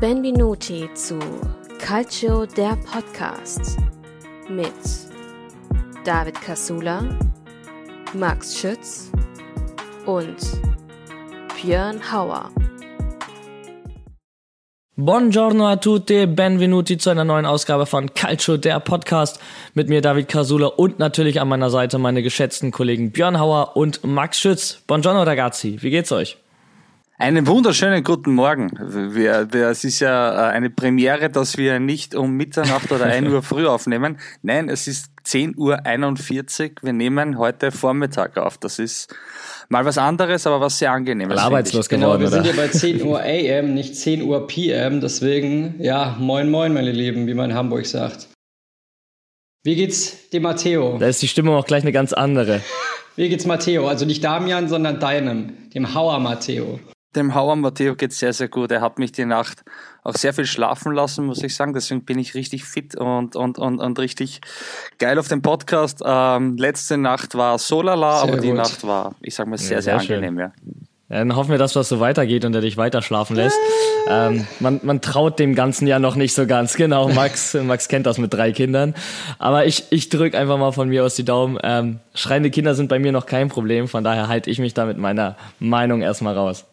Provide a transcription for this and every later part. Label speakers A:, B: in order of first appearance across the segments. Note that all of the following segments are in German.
A: Benvenuti zu Calcio der Podcast mit David Casula, Max Schütz und Björn Hauer.
B: Buongiorno a tutti, benvenuti zu einer neuen Ausgabe von Calcio, der Podcast mit mir David Casula und natürlich an meiner Seite meine geschätzten Kollegen Björn Hauer und Max Schütz. Buongiorno ragazzi, wie geht's euch?
C: Einen wunderschönen guten Morgen. Wir, wir, es ist ja äh, eine Premiere, dass wir nicht um Mitternacht oder 1 Uhr früh aufnehmen. Nein, es ist 10.41 Uhr. Wir nehmen heute Vormittag auf. Das ist mal was anderes, aber was sehr angenehmes.
B: Arbeitslos
D: genau,
B: geworden,
D: wir sind
B: oder?
D: ja bei 10 Uhr AM, nicht 10 Uhr PM. Deswegen, ja, moin moin, meine Lieben, wie man in Hamburg sagt. Wie geht's dem Matteo?
B: Da ist die Stimmung auch gleich eine ganz andere.
D: Wie geht's Matteo? Also nicht Damian, sondern deinem, dem Hauer Matteo.
C: Dem Hauer Matteo geht's sehr, sehr gut. Er hat mich die Nacht auch sehr viel schlafen lassen, muss ich sagen. Deswegen bin ich richtig fit und, und, und, und richtig geil auf dem Podcast. Ähm, letzte Nacht war Solala,
D: Sehr
C: aber die
D: gut.
C: Nacht war, ich sag mal, sehr,
B: Ja,
C: sehr,
B: sehr schön.
C: angenehm, ja.
B: Ja, Dann hoffen wir, dass was so weitergeht und er dich weiter schlafen lässt. Ähm, man, man traut dem Ganzen ja noch nicht so ganz. Genau, Max, Max kennt das mit drei Kindern. Aber ich, ich drücke einfach mal von mir aus die Daumen. Ähm, schreiende Kinder sind bei mir noch kein Problem. Von daher halte ich mich da mit meiner Meinung erstmal raus.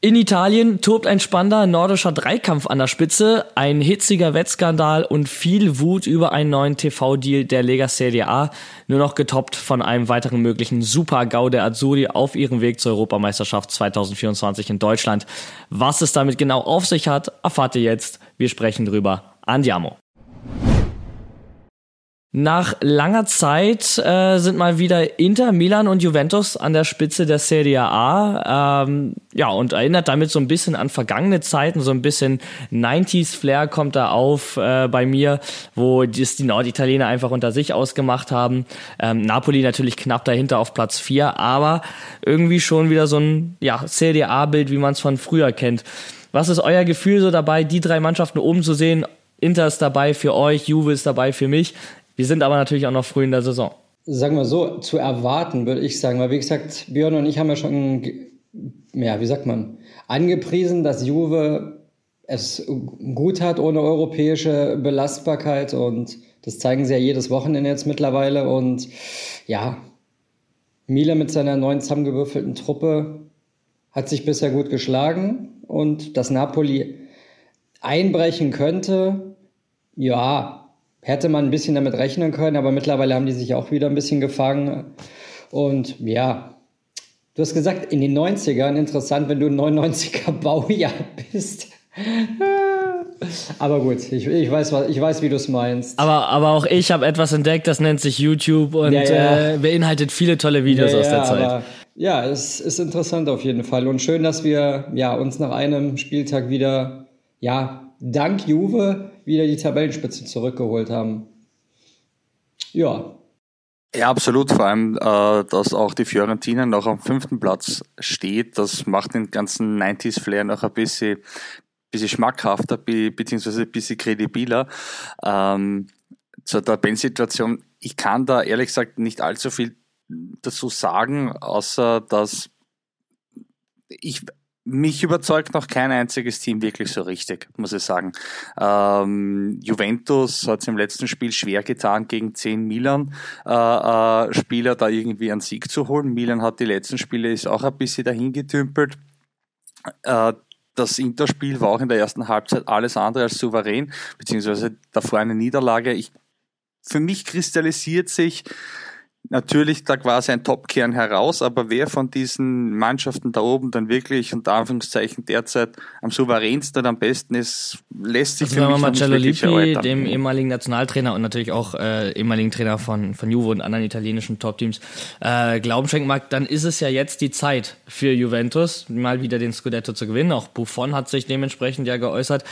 B: In Italien tobt ein spannender nordischer Dreikampf an der Spitze, ein hitziger Wettskandal und viel Wut über einen neuen TV-Deal der Lega Serie A, nur noch getoppt von einem weiteren möglichen Super-GAU der Azzurri auf ihrem Weg zur Europameisterschaft 2024 in Deutschland. Was es damit genau auf sich hat, erfahrt ihr jetzt. Wir sprechen drüber. Andiamo. Nach langer Zeit äh, sind mal wieder Inter, Milan und Juventus an der Spitze der Serie A. Ähm, ja, und erinnert damit so ein bisschen an vergangene Zeiten, so ein bisschen 90s-Flair kommt da auf äh, bei mir, wo das die Norditaliener einfach unter sich ausgemacht haben. Ähm, Napoli natürlich knapp dahinter auf Platz 4, aber irgendwie schon wieder so ein ja, Serie A-Bild, wie man es von früher kennt. Was ist euer Gefühl so dabei, die drei Mannschaften oben zu sehen? Inter ist dabei für euch, Juve ist dabei für mich. Wir sind aber natürlich auch noch früh in der Saison.
D: Sagen wir so, zu erwarten, würde ich sagen. Weil, wie gesagt, Björn und ich haben ja schon, ja, wie sagt man, angepriesen, dass Juve es gut hat ohne europäische Belastbarkeit. Und das zeigen sie ja jedes Wochenende jetzt mittlerweile. Und ja, Milan mit seiner neuen zusammengewürfelten Truppe hat sich bisher gut geschlagen. Und dass Napoli einbrechen könnte, ja, hätte man ein bisschen damit rechnen können, aber mittlerweile haben die sich auch wieder ein bisschen gefangen. Und ja, du hast gesagt, in den 90ern, interessant, wenn du ein 99er Baujahr bist. Aber gut, ich, ich, weiß, was, ich weiß, wie du es meinst.
B: Aber, aber auch ich habe etwas entdeckt, das nennt sich YouTube und
D: Ja, ja.
B: Äh, beinhaltet viele tolle Videos aus der Zeit.
D: ja, es ist interessant auf jeden Fall. Und schön, dass wir ja, uns nach einem Spieltag wieder, ja, dank Juve wieder die Tabellenspitze zurückgeholt haben. Ja,
C: Ja, absolut. Vor allem, äh, dass auch die Fiorentina noch am fünften Platz steht, das macht den ganzen 90s-Flair noch ein bisschen, bisschen schmackhafter, be beziehungsweise ein bisschen kredibiler. Ähm, zur Tabellensituation, ich kann da ehrlich gesagt nicht allzu viel dazu sagen, außer dass ich mich überzeugt noch kein einziges Team wirklich so richtig, muss ich sagen. Ähm, Juventus hat es im letzten Spiel schwer getan, gegen zehn Milan-Spieler äh, Spieler da irgendwie einen Sieg zu holen. Milan hat die letzten Spiele ist auch ein bisschen dahin getümpelt. Äh, das Interspiel war auch in der ersten Halbzeit alles andere als souverän, beziehungsweise davor eine Niederlage. Ich, für mich kristallisiert sich natürlich da quasi ein Topkern heraus, aber wer von diesen Mannschaften da oben dann wirklich unter Anführungszeichen derzeit am souveränsten und am besten ist, lässt sich
B: Also
C: für
B: wenn
C: mich
B: man Marcello Lippi,
C: erläutern.
B: dem ehemaligen Nationaltrainer und natürlich auch äh, ehemaligen Trainer von, von Juve und anderen italienischen Top-Teams, äh, Glauben schenken mag, dann ist es ja jetzt die Zeit für Juventus, mal wieder den Scudetto zu gewinnen. Auch Buffon hat sich dementsprechend ja geäußert.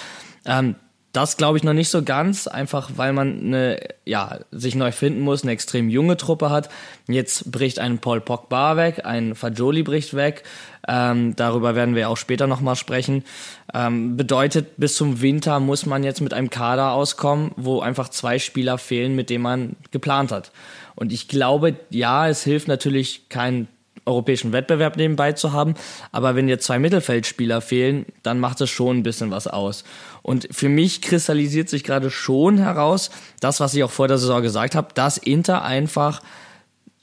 B: Ähm, das glaube ich noch nicht so ganz, einfach weil man eine, ja, sich neu finden muss, eine extrem junge Truppe hat. Jetzt bricht ein Paul Pogba weg, ein Fagioli bricht weg. Ähm, darüber werden wir auch später nochmal sprechen. Ähm, bedeutet, bis zum Winter muss man jetzt mit einem Kader auskommen, wo einfach zwei Spieler fehlen, mit denen man geplant hat. Und ich glaube, ja, es hilft natürlich kein europäischen Wettbewerb nebenbei zu haben. Aber wenn dir zwei Mittelfeldspieler fehlen, dann macht es schon ein bisschen was aus. Und für mich kristallisiert sich gerade schon heraus, das, was ich auch vor der Saison gesagt habe, dass Inter einfach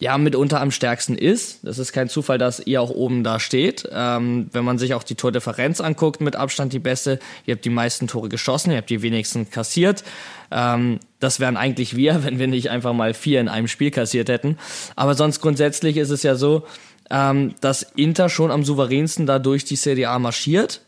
B: ja mitunter am stärksten ist. Das ist kein Zufall, dass ihr auch oben da steht. Ähm, wenn man sich auch die Tordifferenz anguckt, mit Abstand die beste. Ihr habt die meisten Tore geschossen, ihr habt die wenigsten kassiert. Ähm, das wären eigentlich wir, wenn wir nicht einfach mal vier in einem Spiel kassiert hätten. Aber sonst grundsätzlich ist es ja so, ähm, dass Inter schon am souveränsten da durch die Serie A marschiert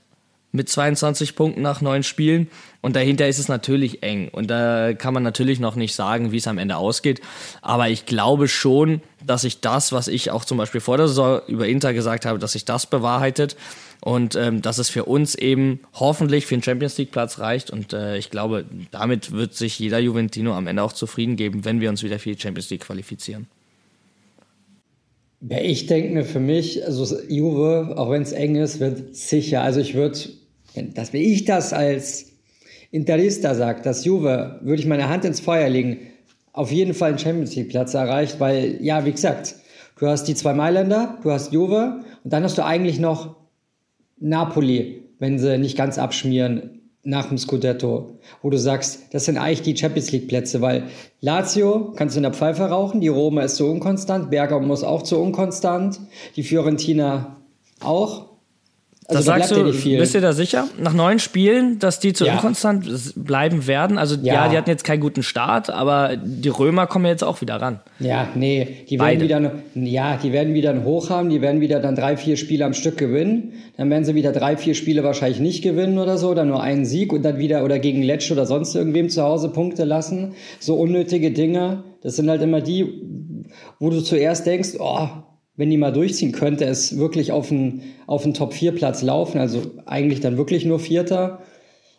B: mit 22 Punkten nach neun Spielen. Und dahinter ist es natürlich eng. Und da kann man natürlich noch nicht sagen, wie es am Ende ausgeht. Aber ich glaube schon, dass sich das, was ich auch zum Beispiel vor der Saison über Inter gesagt habe, dass sich das bewahrheitet. Und ähm, dass es für uns eben hoffentlich für den Champions League Platz reicht. Und äh, ich glaube, damit wird sich jeder Juventino am Ende auch zufrieden geben, wenn wir uns wieder für die Champions League qualifizieren.
D: Ja, ich denke mir für mich, also Juve, auch wenn es eng ist, wird sicher. Also ich würde dass wie ich das als Interista sage, dass Juve, würde ich meine Hand ins Feuer legen, auf jeden Fall einen Champions League Platz erreicht, weil, ja, wie gesagt, du hast die zwei Mailänder, du hast Juve und dann hast du eigentlich noch Napoli, wenn sie nicht ganz abschmieren nach dem Scudetto, wo du sagst, das sind eigentlich die Champions League Plätze, weil Lazio kannst du in der Pfeife rauchen, die Roma ist so unkonstant, Bergamo muss auch so unkonstant, die Fiorentina auch.
B: Also das da sagst du, ja bist du da sicher? Nach neun Spielen, dass die zu ja. inkonstant bleiben werden? Also ja. ja. die hatten jetzt keinen guten Start, aber die Römer kommen jetzt auch wieder ran.
D: Ja, nee, die Beide. werden wieder, ja, die werden wieder einen Hoch haben, die werden wieder dann drei, vier Spiele am Stück gewinnen. Dann werden sie wieder drei, vier Spiele wahrscheinlich nicht gewinnen oder so, dann nur einen Sieg und dann wieder oder gegen Letsch oder sonst irgendwem zu Hause Punkte lassen. So unnötige Dinge. Das sind halt immer die, wo du zuerst denkst, oh, wenn die mal durchziehen, könnte es wirklich auf einen, auf einen Top-4-Platz laufen. Also eigentlich dann wirklich nur Vierter.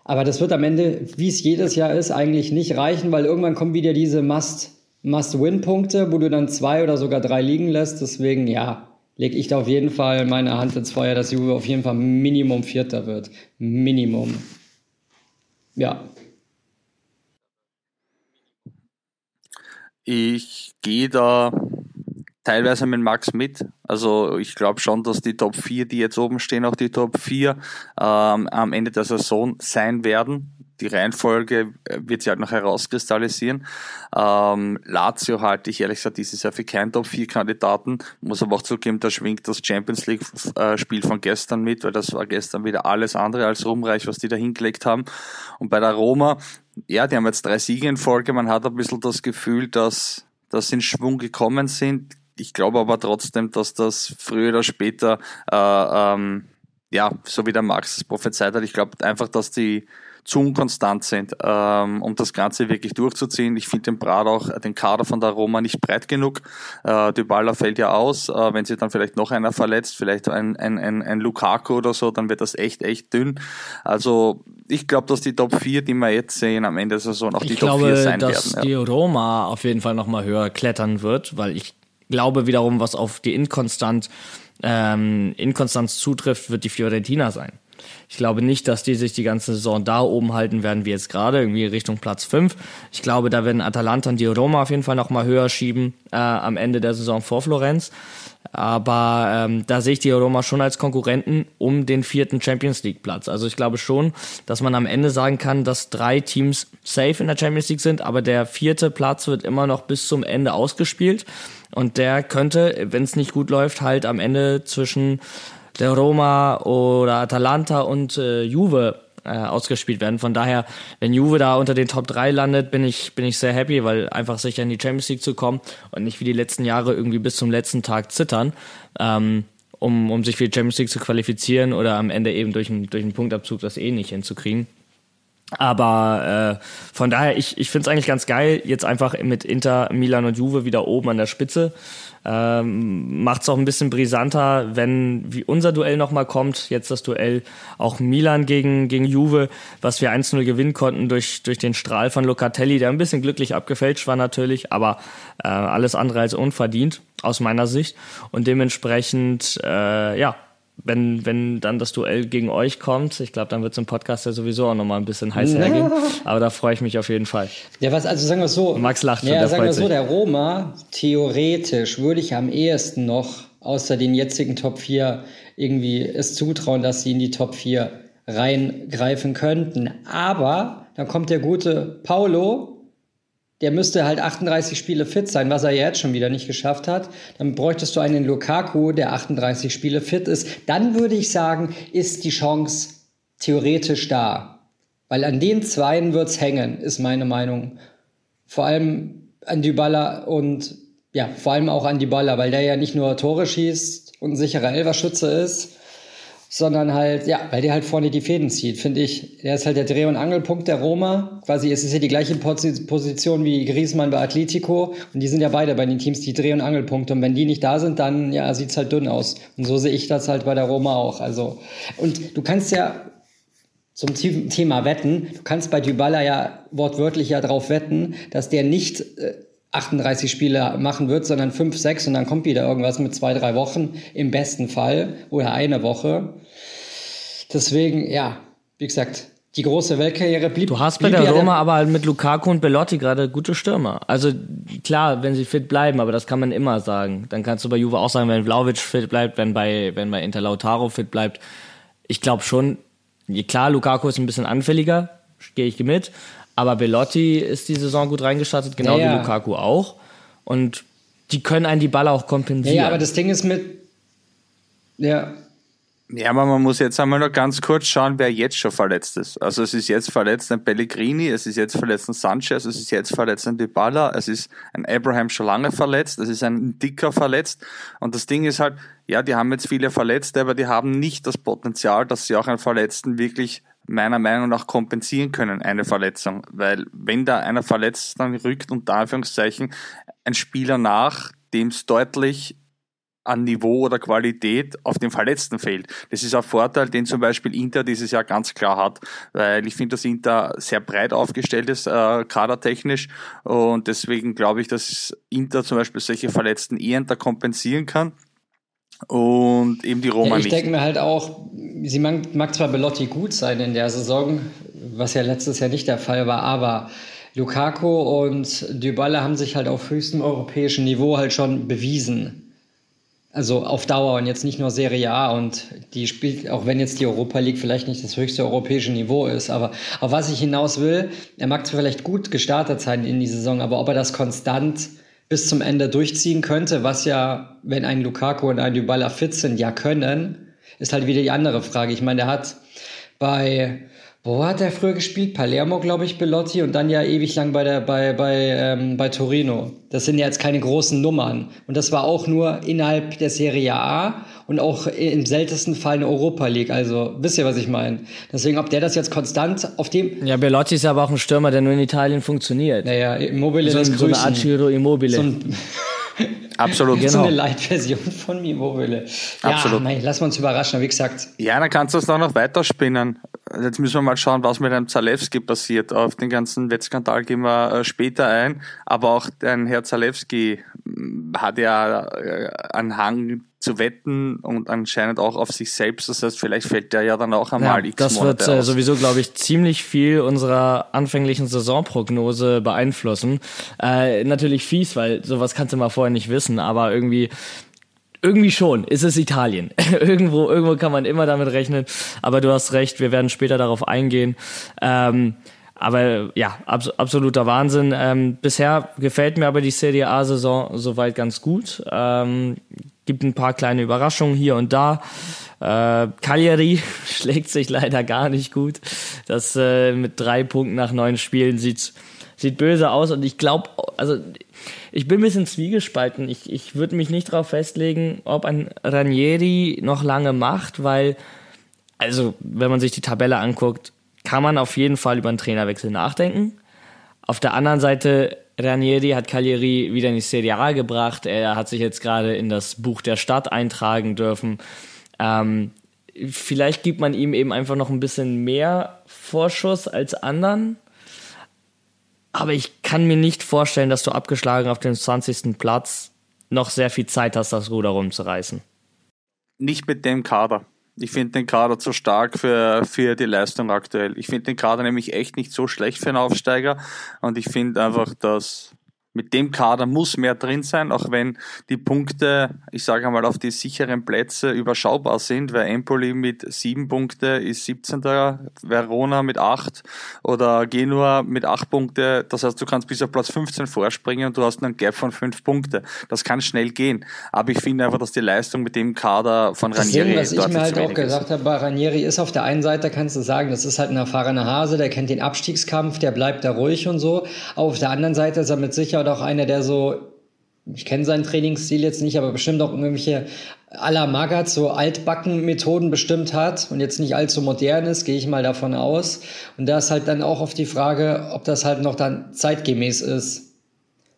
D: Aber das wird am Ende, wie es jedes Jahr ist, eigentlich nicht reichen, weil irgendwann kommen wieder diese Must-Win-Punkte, wo du dann zwei oder sogar drei liegen lässt. Deswegen, ja, lege ich da auf jeden Fall meine Hand ins Feuer, dass Juve auf jeden Fall Minimum Vierter wird. Minimum. Ja.
C: Ich gehe da teilweise mit Max mit. Also ich glaube schon, dass die Top 4, die jetzt oben stehen, auch die Top 4 ähm, am Ende der Saison sein werden. Die Reihenfolge äh, wird sich halt noch herauskristallisieren. Ähm, Lazio halte ich ehrlich gesagt dieses Jahr für keinen Top 4 Kandidaten. Muss aber auch zugeben, da schwingt das Champions League äh, von gestern mit, weil das war gestern wieder alles andere als ruhmreich, was die da hingelegt haben. Und bei der Roma, ja, die haben jetzt drei Siege in Folge. Man hat ein bisschen das Gefühl, dass, dass sie in Schwung gekommen sind ich glaube aber trotzdem, dass das früher oder später, äh, ähm, ja, so wie der Max es prophezeit hat, ich glaube einfach, dass die zu unkonstant sind, ähm, um das Ganze wirklich durchzuziehen. Ich finde den Brat auch, den Kader von der Roma nicht breit genug. Äh, Dybala fällt ja aus. Äh, wenn sich dann vielleicht noch einer verletzt, vielleicht ein, ein, ein, ein Lukaku oder so, dann wird das echt, echt dünn. Also ich glaube, dass die Top 4, die wir jetzt sehen, am Ende der Saison auch die
B: ich
C: Top
B: glaube,
C: 4 sein
B: werden.
C: Ich
B: glaube, dass die Roma auf jeden Fall nochmal höher klettern wird, weil ich glaube wiederum, was auf die Inkonstant, ähm, Inkonstanz zutrifft, wird die Fiorentina sein. Ich glaube nicht, dass die sich die ganze Saison da oben halten werden wie jetzt gerade, irgendwie Richtung Platz 5. Ich glaube, da werden Atalanta und die Roma auf jeden Fall noch mal höher schieben äh, am Ende der Saison vor Florenz. Aber ähm, da sehe ich die Roma schon als Konkurrenten um den vierten Champions League Platz. Also ich glaube schon, dass man am Ende sagen kann, dass drei Teams safe in der Champions League sind, aber der vierte Platz wird immer noch bis zum Ende ausgespielt. Und der könnte, wenn es nicht gut läuft, halt am Ende zwischen der Roma oder Atalanta und äh, Juve äh, ausgespielt werden. Von daher, wenn Juve da unter den Top 3 landet, bin ich, bin ich sehr happy, weil einfach sicher in die Champions League zu kommen und nicht wie die letzten Jahre irgendwie bis zum letzten Tag zittern, ähm, um, um sich für die Champions League zu qualifizieren oder am Ende eben durch einen, durch einen Punktabzug das eh nicht hinzukriegen. Aber äh, von daher, ich, ich finde es eigentlich ganz geil, jetzt einfach mit Inter, Milan und Juve wieder oben an der Spitze. Ähm, Macht es auch ein bisschen brisanter, wenn wie unser Duell nochmal kommt. Jetzt das Duell auch Milan gegen, gegen Juve, was wir 1-0 gewinnen konnten durch, durch den Strahl von Locatelli, der ein bisschen glücklich abgefälscht war natürlich, aber äh, alles andere als unverdient aus meiner Sicht. Und dementsprechend, äh, ja, wenn, wenn dann das Duell gegen euch kommt, ich glaube, dann wird es im Podcast ja sowieso auch nochmal ein bisschen heiß ja. hergehen. Aber da freue ich mich auf jeden Fall.
D: Ja, was, also sagen wir so.
B: Max lacht schon,
D: ja, sagen wir so, der Roma, theoretisch würde ich am ehesten noch außer den jetzigen Top 4 irgendwie es zutrauen, dass sie in die Top 4 reingreifen könnten. Aber dann kommt der gute Paulo, der müsste halt 38 Spiele fit sein, was er jetzt schon wieder nicht geschafft hat. Dann bräuchtest du einen Lukaku, der 38 Spiele fit ist. Dann würde ich sagen, ist die Chance theoretisch da. Weil an den Zweien wird's hängen, ist meine Meinung. Vor allem an Dybala und ja, vor allem auch an Dybala, weil der ja nicht nur Tore schießt und ein sicherer Elverschütze ist, sondern halt, ja, weil der halt vorne die Fäden zieht, finde ich. Der ist halt der Dreh- und Angelpunkt der Roma. Quasi, es ist ja die gleiche Position wie Griezmann bei Atletico und die sind ja beide bei den Teams die Dreh- und Angelpunkte und wenn die nicht da sind, dann, ja, sieht's halt dünn aus. Und so sehe ich das halt bei der Roma auch. Also, und du kannst ja zum Thema Wetten, du kannst bei Dybala ja wortwörtlich ja drauf wetten, dass der nicht äh, 38 Spiele machen wird, sondern 5, 6 und dann kommt wieder irgendwas mit zwei, drei Wochen im besten Fall oder eine Woche. Deswegen, ja, wie gesagt, die große Weltkarriere blieb.
B: Du hast bei der Roma aber halt mit Lukaku und Bellotti gerade gute Stürmer. Also klar, wenn sie fit bleiben, aber das kann man immer sagen. Dann kannst du bei Juve auch sagen, wenn Vlaovic fit bleibt, wenn bei, wenn bei Inter Lautaro fit bleibt. Ich glaube schon, klar, Lukaku ist ein bisschen anfälliger, gehe ich mit. Aber Bellotti ist die Saison gut reingestartet, genau ja, ja. wie Lukaku auch. Und die können einen die Ball auch kompensieren.
D: Ja, ja, aber das Ding ist mit. Ja.
C: Ja, aber man muss jetzt einmal noch ganz kurz schauen, wer jetzt schon verletzt ist. Also es ist jetzt verletzt ein Pellegrini, es ist jetzt verletzt ein Sanchez, es ist jetzt verletzt ein Dybala, es ist ein Abraham schon lange verletzt, es ist ein Dicker verletzt. Und das Ding ist halt, ja, die haben jetzt viele Verletzte, aber die haben nicht das Potenzial, dass sie auch einen Verletzten wirklich meiner Meinung nach kompensieren können, eine Verletzung. Weil wenn da einer verletzt dann rückt unter Anführungszeichen ein Spieler nach, dem es deutlich an Niveau oder Qualität auf den Verletzten fehlt. Das ist ein Vorteil, den zum Beispiel Inter dieses Jahr ganz klar hat, weil ich finde, dass Inter sehr breit aufgestellt ist, äh, kadertechnisch. Und deswegen glaube ich, dass Inter zum Beispiel solche Verletzten eher kompensieren kann und eben die Roma
D: ja,
C: ich
D: nicht. Ich denke mir halt auch, sie mag, mag zwar Belotti gut sein in der Saison, was ja letztes Jahr nicht der Fall war, aber Lukaku und Dybala haben sich halt auf höchstem europäischen Niveau halt schon bewiesen. Also auf Dauer und jetzt nicht nur Serie A und die spielt, auch wenn jetzt die Europa League vielleicht nicht das höchste europäische Niveau ist, aber auf was ich hinaus will, er mag zwar vielleicht gut gestartet sein in die Saison, aber ob er das konstant bis zum Ende durchziehen könnte, was ja, wenn ein Lukaku und ein Dybala fit sind, ja können, ist halt wieder die andere Frage. Ich meine, der hat bei wo hat er früher gespielt? Palermo, glaube ich, Belotti und dann ja ewig lang bei, der, bei, bei, ähm, bei Torino. Das sind ja jetzt keine großen Nummern. Und das war auch nur innerhalb der Serie A und auch im seltensten Fall eine Europa League. Also wisst ihr, was ich meine? Deswegen, ob der das jetzt konstant auf dem.
B: Ja, Belotti ist aber auch ein Stürmer, der nur in Italien funktioniert.
D: Naja, Immobile
B: so, so eine Art Giro Immobile. So ein
C: Absolut.
D: Genau. So eine Light-Version von Mimobile. Ja, Absolut. Mein, lass uns überraschen, wie gesagt.
C: Ja, dann kannst du es dann noch weiterspinnen. Jetzt müssen wir mal schauen, was mit einem Zalewski passiert. Auf den ganzen Wettskandal gehen wir äh, später ein. Aber auch dein Herr Zalewski hm, hat ja äh, einen Hang zu wetten und anscheinend auch auf sich selbst. Das heißt, vielleicht fällt der ja dann auch einmal
B: ja, x Das Monate wird äh, sowieso, glaube ich, ziemlich viel unserer anfänglichen Saisonprognose beeinflussen. Äh, natürlich fies, weil sowas kannst du mal vorher nicht wissen, aber irgendwie irgendwie schon, ist es Italien. irgendwo, irgendwo kann man immer damit rechnen. Aber du hast recht, wir werden später darauf eingehen. Ähm, aber ja, abs absoluter Wahnsinn. Ähm, bisher gefällt mir aber die Serie A-Saison soweit ganz gut. Ähm, gibt ein paar kleine Überraschungen hier und da. Äh, Cagliari schlägt sich leider gar nicht gut. Das äh, mit drei Punkten nach neun Spielen sieht sieht böse aus und ich glaube, also ich bin ein bisschen zwiegespalten. Ich, ich würde mich nicht darauf festlegen, ob ein Ranieri noch lange macht, weil, also wenn man sich die Tabelle anguckt, kann man auf jeden Fall über einen Trainerwechsel nachdenken. Auf der anderen Seite Ranieri hat Cagliari wieder in die Serie A gebracht. Er hat sich jetzt gerade in das Buch der Stadt eintragen dürfen. Ähm, vielleicht gibt man ihm eben einfach noch ein bisschen mehr Vorschuss als anderen. Aber ich kann mir nicht vorstellen, dass du abgeschlagen auf dem 20. Platz noch sehr viel Zeit hast, das Ruder rumzureißen.
C: Nicht mit dem Kader. Ich finde den Kader zu stark für, für die Leistung aktuell. Ich finde den Kader nämlich echt nicht so schlecht für einen Aufsteiger. Und ich finde einfach, dass mit dem Kader muss mehr drin sein, auch wenn die Punkte, ich sage einmal, auf die sicheren Plätze überschaubar sind, weil Empoli mit sieben Punkte ist 17. Verona mit acht oder Genua mit acht Punkte. Das heißt, du kannst bis auf Platz 15 vorspringen und du hast einen Gap von fünf Punkte. Das kann schnell gehen. Aber ich finde einfach, dass die Leistung mit dem Kader von Ranieri
D: Deswegen, was ich mir halt auch gesagt habe, bei Ranieri ist auf der einen Seite, kannst du sagen, das ist halt ein erfahrener Hase, der kennt den Abstiegskampf, der bleibt da ruhig und so. Auf der anderen Seite ist er mit Sicherheit auch einer, der so, ich kenne seinen Trainingsstil jetzt nicht, aber bestimmt auch irgendwelche à la so Altbacken-Methoden bestimmt hat und jetzt nicht allzu modern ist, gehe ich mal davon aus. Und da ist halt dann auch auf die Frage, ob das halt noch dann zeitgemäß ist.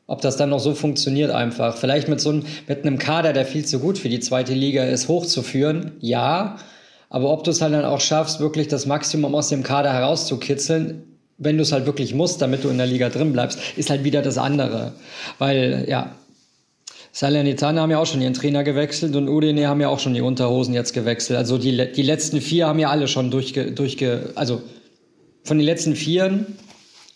D: Ob das dann noch so funktioniert einfach. Vielleicht mit so einem, mit einem Kader, der viel zu gut für die zweite Liga ist, hochzuführen, ja. Aber ob du es halt dann auch schaffst, wirklich das Maximum aus dem Kader herauszukitzeln, wenn du es halt wirklich musst, damit du in der Liga drin bleibst, ist halt wieder das andere. Weil, ja, Salernitana haben ja auch schon ihren Trainer gewechselt und Udine haben ja auch schon die Unterhosen jetzt gewechselt. Also die, die letzten vier haben ja alle schon durchge, durchge also von den letzten vieren,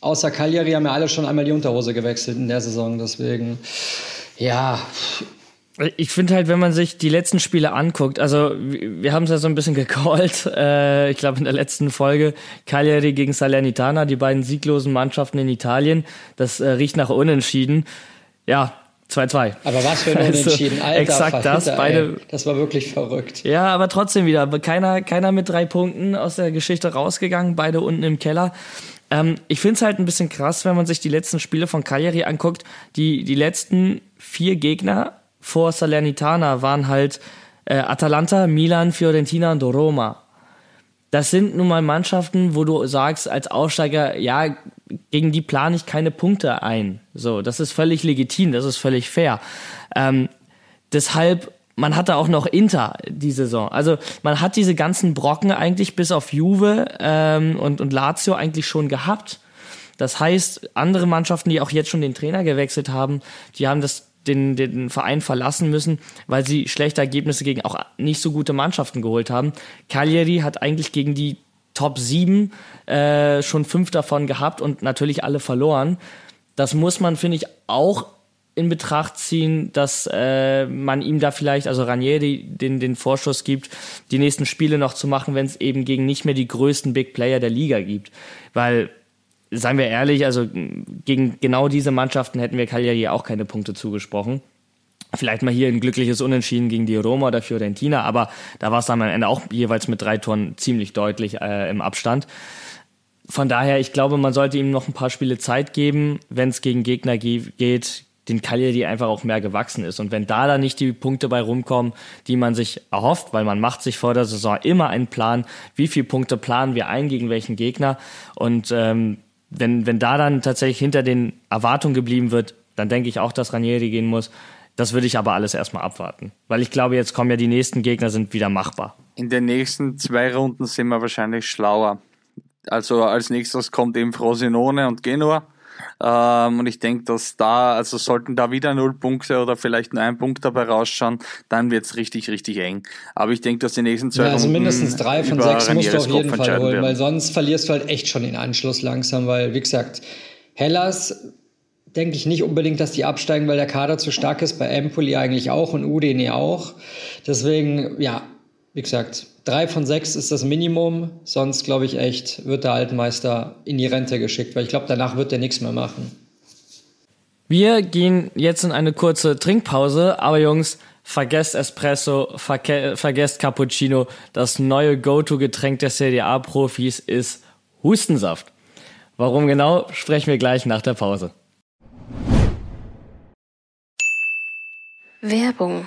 D: außer Cagliari, haben ja alle schon einmal die Unterhose gewechselt in der Saison. Deswegen, ja,
B: ich finde halt, wenn man sich die letzten Spiele anguckt, also wir haben es ja so ein bisschen gecallt, äh, ich glaube in der letzten Folge, Cagliari gegen Salernitana, die beiden sieglosen Mannschaften in Italien, das äh, riecht nach Unentschieden. Ja, 2-2.
D: Aber was für ein also Unentschieden,
B: also, Alter. Exakt das, beide.
D: Das war wirklich verrückt.
B: Ja, aber trotzdem wieder, keiner, keiner mit drei Punkten aus der Geschichte rausgegangen, beide unten im Keller. Ähm, ich finde es halt ein bisschen krass, wenn man sich die letzten Spiele von Cagliari anguckt, die, die letzten vier Gegner vor Salernitana waren halt äh, Atalanta, Milan, Fiorentina und Roma. Das sind nun mal Mannschaften, wo du sagst als Aussteiger, ja, gegen die plane ich keine Punkte ein. So, das ist völlig legitim, das ist völlig fair. Ähm, deshalb, man hatte auch noch Inter die Saison. Also man hat diese ganzen Brocken eigentlich bis auf Juve ähm, und, und Lazio eigentlich schon gehabt. Das heißt, andere Mannschaften, die auch jetzt schon den Trainer gewechselt haben, die haben das den, den Verein verlassen müssen, weil sie schlechte Ergebnisse gegen auch nicht so gute Mannschaften geholt haben. Cagliari hat eigentlich gegen die Top 7 äh, schon fünf davon gehabt und natürlich alle verloren. Das muss man, finde ich, auch in Betracht ziehen, dass äh, man ihm da vielleicht, also Ranieri, den, den Vorschuss gibt, die nächsten Spiele noch zu machen, wenn es eben gegen nicht mehr die größten Big Player der Liga gibt. Weil seien wir ehrlich, also gegen genau diese Mannschaften hätten wir Cagliari auch keine Punkte zugesprochen. Vielleicht mal hier ein glückliches Unentschieden gegen die Roma oder Fiorentina, aber da war es dann am Ende auch jeweils mit drei Toren ziemlich deutlich äh, im Abstand. Von daher, ich glaube, man sollte ihm noch ein paar Spiele Zeit geben, wenn es gegen Gegner ge geht, den Cagliari einfach auch mehr gewachsen ist. Und wenn da dann nicht die Punkte bei rumkommen, die man sich erhofft, weil man macht sich vor der Saison immer einen Plan, wie viele Punkte planen wir ein gegen welchen Gegner. Und ähm, wenn, wenn da dann tatsächlich hinter den Erwartungen geblieben wird, dann denke ich auch, dass Ranieri gehen muss. Das würde ich aber alles erstmal abwarten. Weil ich glaube, jetzt kommen ja die nächsten Gegner, sind wieder machbar.
C: In den nächsten zwei Runden sind wir wahrscheinlich schlauer. Also als nächstes kommt eben Frosinone und Genua. Ähm, und ich denke, dass da, also sollten da wieder null Punkte oder vielleicht nur ein Punkt dabei rausschauen, dann wird's richtig, richtig eng. Aber ich denke, dass die nächsten zwei
D: ja, also Runden mindestens drei von sechs musst du auf jeden Fall holen, werden. weil sonst verlierst du halt echt schon den Anschluss langsam, weil, wie gesagt, Hellas denke ich nicht unbedingt, dass die absteigen, weil der Kader zu stark ist. Bei Empoli eigentlich auch und Udine auch. Deswegen, ja, wie gesagt, drei von sechs ist das Minimum. Sonst, glaube ich, echt, wird der Altmeister in die Rente geschickt, weil ich glaube, danach wird er nichts mehr machen.
B: Wir gehen jetzt in eine kurze Trinkpause, aber Jungs, vergesst Espresso, verge vergesst Cappuccino. Das neue Go-To-Getränk der CDA-Profis ist Hustensaft. Warum genau, sprechen wir gleich nach der Pause.
A: Werbung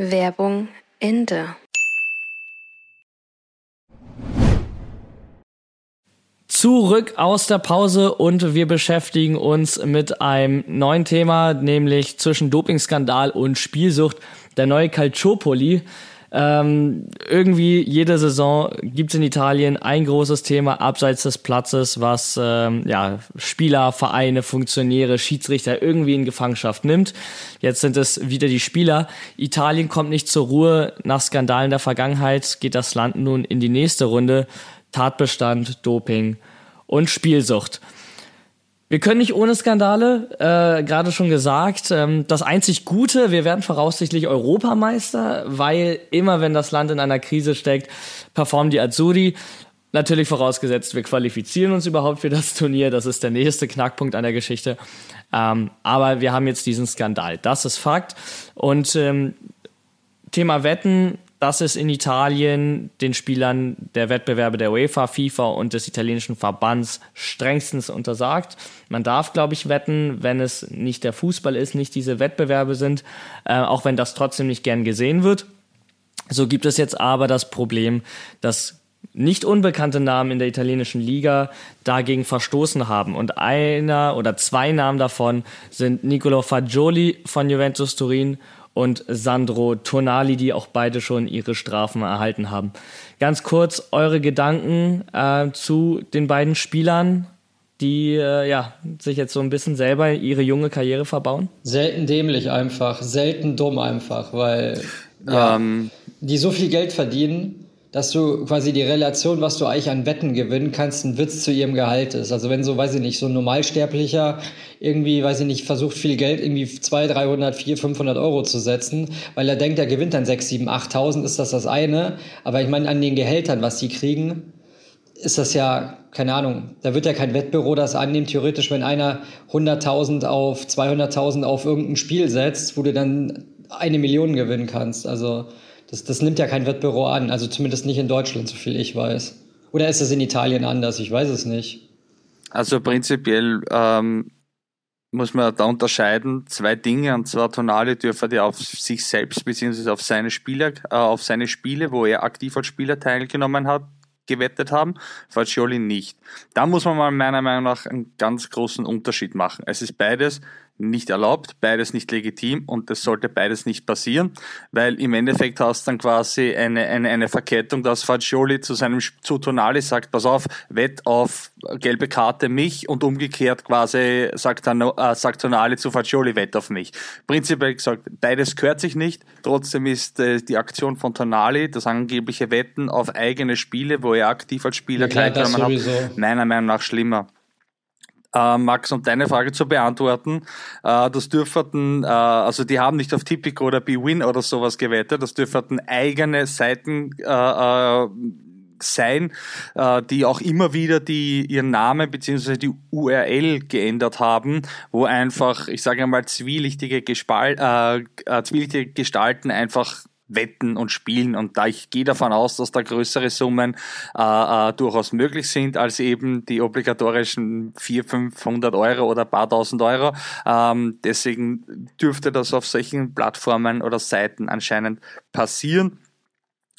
A: Werbung Ende.
B: zurück aus der Pause und wir beschäftigen uns mit einem neuen Thema, nämlich zwischen Dopingskandal und Spielsucht. Der neue Calciopoli. Ähm, irgendwie jede Saison gibt es in Italien ein großes Thema abseits des Platzes, was ähm, ja, Spieler, Vereine, Funktionäre, Schiedsrichter irgendwie in Gefangenschaft nimmt. Jetzt sind es wieder die Spieler. Italien kommt nicht zur Ruhe. Nach Skandalen der Vergangenheit geht das Land nun in die nächste Runde. Tatbestand, Doping und Spielsucht. Wir können nicht ohne Skandale, äh, gerade schon gesagt. Ähm, das einzig Gute, wir werden voraussichtlich Europameister, weil immer wenn das Land in einer Krise steckt, performen die Azzurri. Natürlich vorausgesetzt, wir qualifizieren uns überhaupt für das Turnier. Das ist der nächste Knackpunkt an der Geschichte. Ähm, aber wir haben jetzt diesen Skandal. Das ist Fakt. Und ähm, Thema Wetten, das ist in Italien den Spielern der Wettbewerbe der UEFA, FIFA und des italienischen Verbands strengstens untersagt. Man darf, glaube ich, wetten, wenn es nicht der Fußball ist, nicht diese Wettbewerbe sind, äh, auch wenn das trotzdem nicht gern gesehen wird. So gibt es jetzt aber das Problem, dass nicht unbekannte Namen in der italienischen Liga dagegen verstoßen haben. Und einer oder zwei Namen davon sind Nicolo Fagioli von Juventus Turin und Sandro Tonali, die auch beide schon ihre Strafen erhalten haben. Ganz kurz eure Gedanken äh, zu den beiden Spielern, die äh, ja, sich jetzt so ein bisschen selber ihre junge Karriere verbauen?
D: Selten dämlich einfach, selten dumm einfach, weil ja, ähm. die so viel Geld verdienen dass du quasi die Relation, was du eigentlich an Wetten gewinnen kannst, ein Witz zu ihrem Gehalt ist. Also wenn so, weiß ich nicht, so ein Normalsterblicher irgendwie, weiß ich nicht, versucht viel Geld irgendwie 200, 300, 400, 500 Euro zu setzen, weil er denkt, er gewinnt dann 6, 7, 8.000, ist das das eine. Aber ich meine, an den Gehältern, was die kriegen, ist das ja, keine Ahnung, da wird ja kein Wettbüro das annehmen, theoretisch, wenn einer 100.000 auf 200.000 auf irgendein Spiel setzt, wo du dann eine Million gewinnen kannst. Also das, das nimmt ja kein Wettbüro an, also zumindest nicht in Deutschland, so viel ich weiß. Oder ist es in Italien anders? Ich weiß es nicht.
C: Also prinzipiell ähm, muss man da unterscheiden zwei Dinge und zwar Tonali dürfen ja auf sich selbst beziehungsweise auf seine Spieler, äh, auf seine Spiele, wo er aktiv als Spieler teilgenommen hat, gewettet haben, Fagioli nicht. Da muss man mal meiner Meinung nach einen ganz großen Unterschied machen. Es ist beides nicht erlaubt, beides nicht legitim und es sollte beides nicht passieren, weil im Endeffekt hast du dann quasi eine, eine, eine Verkettung, dass Fagioli zu seinem zu Tonali sagt, pass auf, wett auf gelbe Karte mich und umgekehrt quasi sagt, dann, äh, sagt Tonali zu Fagioli, wett auf mich. Prinzipiell gesagt, beides gehört sich nicht, trotzdem ist äh, die Aktion von Tonali, das angebliche Wetten auf eigene Spiele, wo er aktiv als Spieler ja, teilgenommen hat, meiner Meinung nach schlimmer äh, Max, um deine Frage zu beantworten. Äh, das dürften, äh, also die haben nicht auf Tipico oder BWin oder sowas gewettet, das dürften eigene Seiten äh, äh, sein, äh, die auch immer wieder die ihren Namen beziehungsweise die URL geändert haben, wo einfach, ich sage einmal, zwielichtige, Gespal äh, äh, zwielichtige Gestalten einfach wetten und spielen. Und da ich gehe davon aus, dass da größere Summen äh, äh, durchaus möglich sind als eben die obligatorischen 400, 500 Euro oder paar tausend Euro. Ähm, deswegen dürfte das auf solchen Plattformen oder Seiten anscheinend passieren.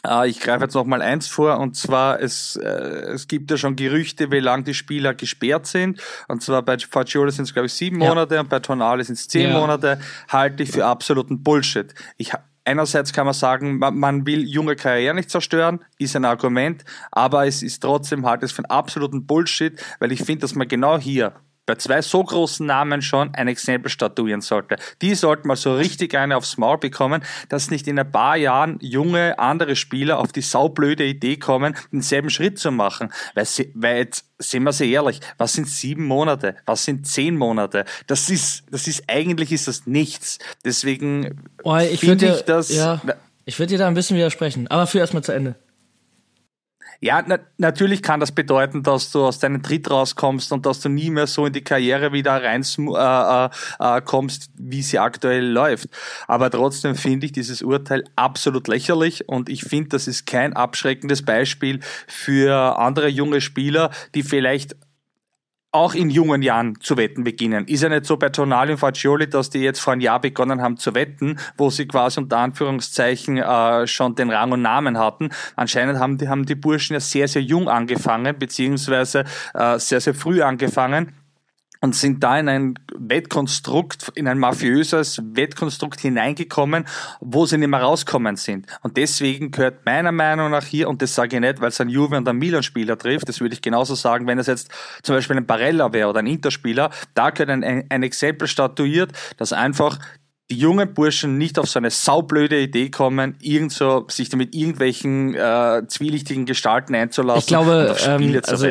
C: Äh, ich greife jetzt noch mal eins vor, und zwar, es, äh, es gibt ja schon Gerüchte, wie lange die Spieler gesperrt sind. Und zwar bei Fagioli sind es, glaube ich, sieben ja. Monate und bei Tonale sind es zehn ja. Monate. Halte ich für absoluten Bullshit. Ich Einerseits kann man sagen, man, will junge Karriere nicht zerstören, ist ein Argument, aber es ist trotzdem halt es für einen absoluten Bullshit, weil ich finde, dass man genau hier bei zwei so großen Namen schon ein Exempel statuieren sollte. Die sollten mal so richtig eine aufs Maul bekommen, dass nicht in ein paar Jahren junge andere Spieler auf die saublöde Idee kommen, denselben Schritt zu machen. Weil, sie, weil jetzt, sehen wir sie ehrlich, was sind sieben Monate? Was sind zehn Monate? Das ist, das ist, eigentlich ist das nichts. Deswegen
B: oh, finde ich das. Ja, ich würde dir da ein bisschen widersprechen, aber für erstmal zu Ende.
C: Ja, na, natürlich kann das bedeuten, dass du aus deinem Tritt rauskommst und dass du nie mehr so in die Karriere wieder rein äh, äh, äh, kommst, wie sie aktuell läuft. Aber trotzdem finde ich dieses Urteil absolut lächerlich und ich finde, das ist kein abschreckendes Beispiel für andere junge Spieler, die vielleicht auch in jungen Jahren zu wetten beginnen. Ist ja nicht so bei Tonali und Fagioli, dass die jetzt vor einem Jahr begonnen haben zu wetten, wo sie quasi unter Anführungszeichen äh, schon den Rang und Namen hatten. Anscheinend haben die, haben die Burschen ja sehr, sehr jung angefangen, beziehungsweise äh, sehr, sehr früh angefangen und sind da in ein Wettkonstrukt, in ein mafiöses Wettkonstrukt hineingekommen, wo sie nicht mehr rauskommen sind. Und deswegen gehört meiner Meinung nach hier, und das sage ich nicht, weil es ein Juve und ein Milan-Spieler trifft, das würde ich genauso sagen, wenn es jetzt zum Beispiel ein Barella wäre oder ein Interspieler, da gehört ein, ein Exempel statuiert, dass einfach die jungen Burschen nicht auf so eine saublöde Idee kommen, irgend so, sich mit irgendwelchen äh, zwielichtigen Gestalten einzulassen.
B: Ich glaube, ähm, also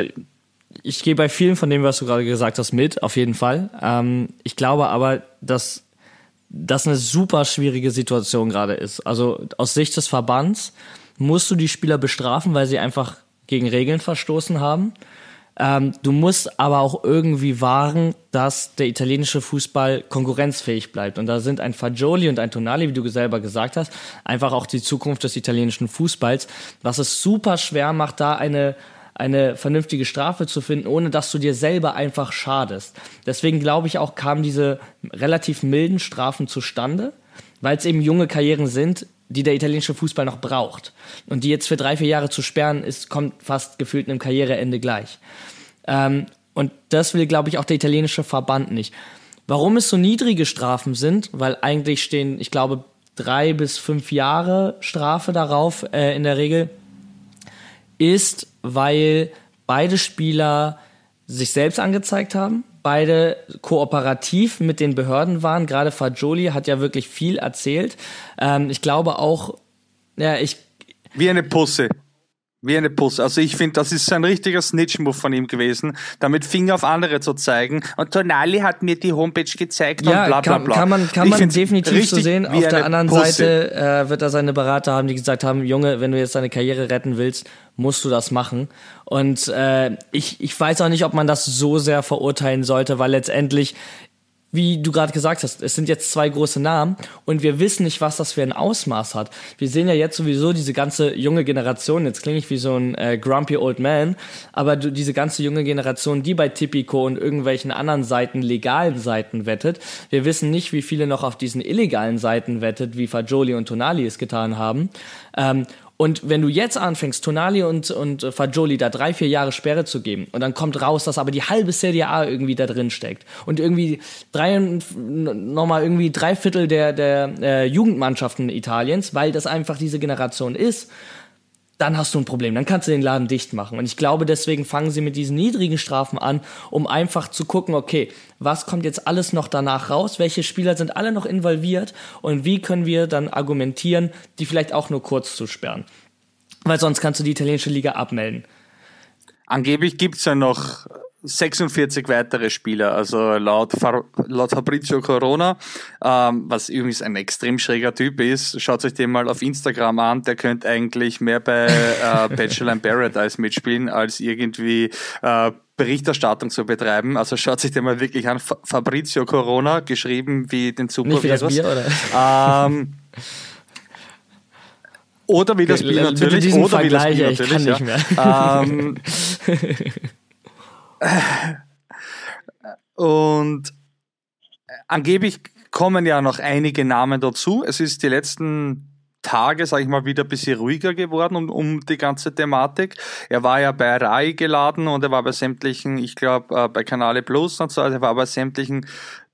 B: ich gehe bei vielen von dem, was du gerade gesagt hast, mit, auf jeden Fall. Ähm, ich glaube aber, dass das eine super schwierige Situation gerade ist. Also aus Sicht des Verbands musst du die Spieler bestrafen, weil sie einfach gegen Regeln verstoßen haben. Ähm, du musst aber auch irgendwie wahren, dass der italienische Fußball konkurrenzfähig bleibt. Und da sind ein Fagioli und ein Tonali, wie du selber gesagt hast, einfach auch die Zukunft des italienischen Fußballs, was es super schwer macht, da eine eine vernünftige Strafe zu finden, ohne dass du dir selber einfach schadest. Deswegen glaube ich auch, kamen diese relativ milden Strafen zustande, weil es eben junge Karrieren sind, die der italienische Fußball noch braucht. Und die jetzt für drei, vier Jahre zu sperren, ist, kommt fast gefühlt einem Karriereende gleich. Ähm, und das will, glaube ich, auch der italienische Verband nicht. Warum es so niedrige Strafen sind, weil eigentlich stehen, ich glaube, drei bis fünf Jahre Strafe darauf äh, in der Regel, ist, weil beide Spieler sich selbst angezeigt haben, beide kooperativ mit den Behörden waren. Gerade Fagioli hat ja wirklich viel erzählt. Ähm, ich glaube auch, ja, ich.
C: Wie eine Pusse. Wie eine Pusse. Also ich finde, das ist ein richtiger Snitch-Move von ihm gewesen, damit Finger auf andere zu zeigen. Und Tonali hat mir die Homepage gezeigt
B: ja,
C: und bla bla bla.
B: Kann man, kann man definitiv so sehen. Auf der anderen Pusse. Seite äh, wird er seine Berater haben, die gesagt haben, Junge, wenn du jetzt deine Karriere retten willst, musst du das machen. Und äh, ich, ich weiß auch nicht, ob man das so sehr verurteilen sollte, weil letztendlich wie du gerade gesagt hast, es sind jetzt zwei große Namen und wir wissen nicht, was das für ein Ausmaß hat. Wir sehen ja jetzt sowieso diese ganze junge Generation, jetzt klinge ich wie so ein äh, grumpy old man, aber du, diese ganze junge Generation, die bei Tipico und irgendwelchen anderen Seiten, legalen Seiten wettet. Wir wissen nicht, wie viele noch auf diesen illegalen Seiten wettet, wie Fagioli und Tonali es getan haben. Ähm, und wenn du jetzt anfängst, Tonali und, und Fagioli da drei, vier Jahre Sperre zu geben und dann kommt raus, dass aber die halbe Serie A irgendwie da drin steckt und irgendwie drei, nochmal irgendwie drei Viertel der, der äh, Jugendmannschaften Italiens, weil das einfach diese Generation ist, dann hast du ein Problem. Dann kannst du den Laden dicht machen. Und ich glaube, deswegen fangen sie mit diesen niedrigen Strafen an, um einfach zu gucken, okay, was kommt jetzt alles noch danach raus? Welche Spieler sind alle noch involviert? Und wie können wir dann argumentieren, die vielleicht auch nur kurz zu sperren? Weil sonst kannst du die italienische Liga abmelden.
C: Angeblich gibt's ja noch 46 weitere Spieler, also laut, laut Fabrizio Corona, ähm, was übrigens ein extrem schräger Typ ist, schaut euch den mal auf Instagram an, der könnte eigentlich mehr bei äh, Bachelor in Paradise mitspielen, als irgendwie äh, Berichterstattung zu betreiben. Also schaut sich den mal wirklich an. Fabrizio Corona, geschrieben wie den Supervirus. Nicht wie das Bier, oder? Ähm, oder wie das Bier natürlich. Oder wie das Bier natürlich. Ähm, Und angeblich kommen ja noch einige Namen dazu. Es ist die letzten Tage, sage ich mal, wieder ein bisschen ruhiger geworden um, um die ganze Thematik. Er war ja bei Rai geladen und er war bei sämtlichen, ich glaube, äh, bei Kanale Plus und so, also er war bei sämtlichen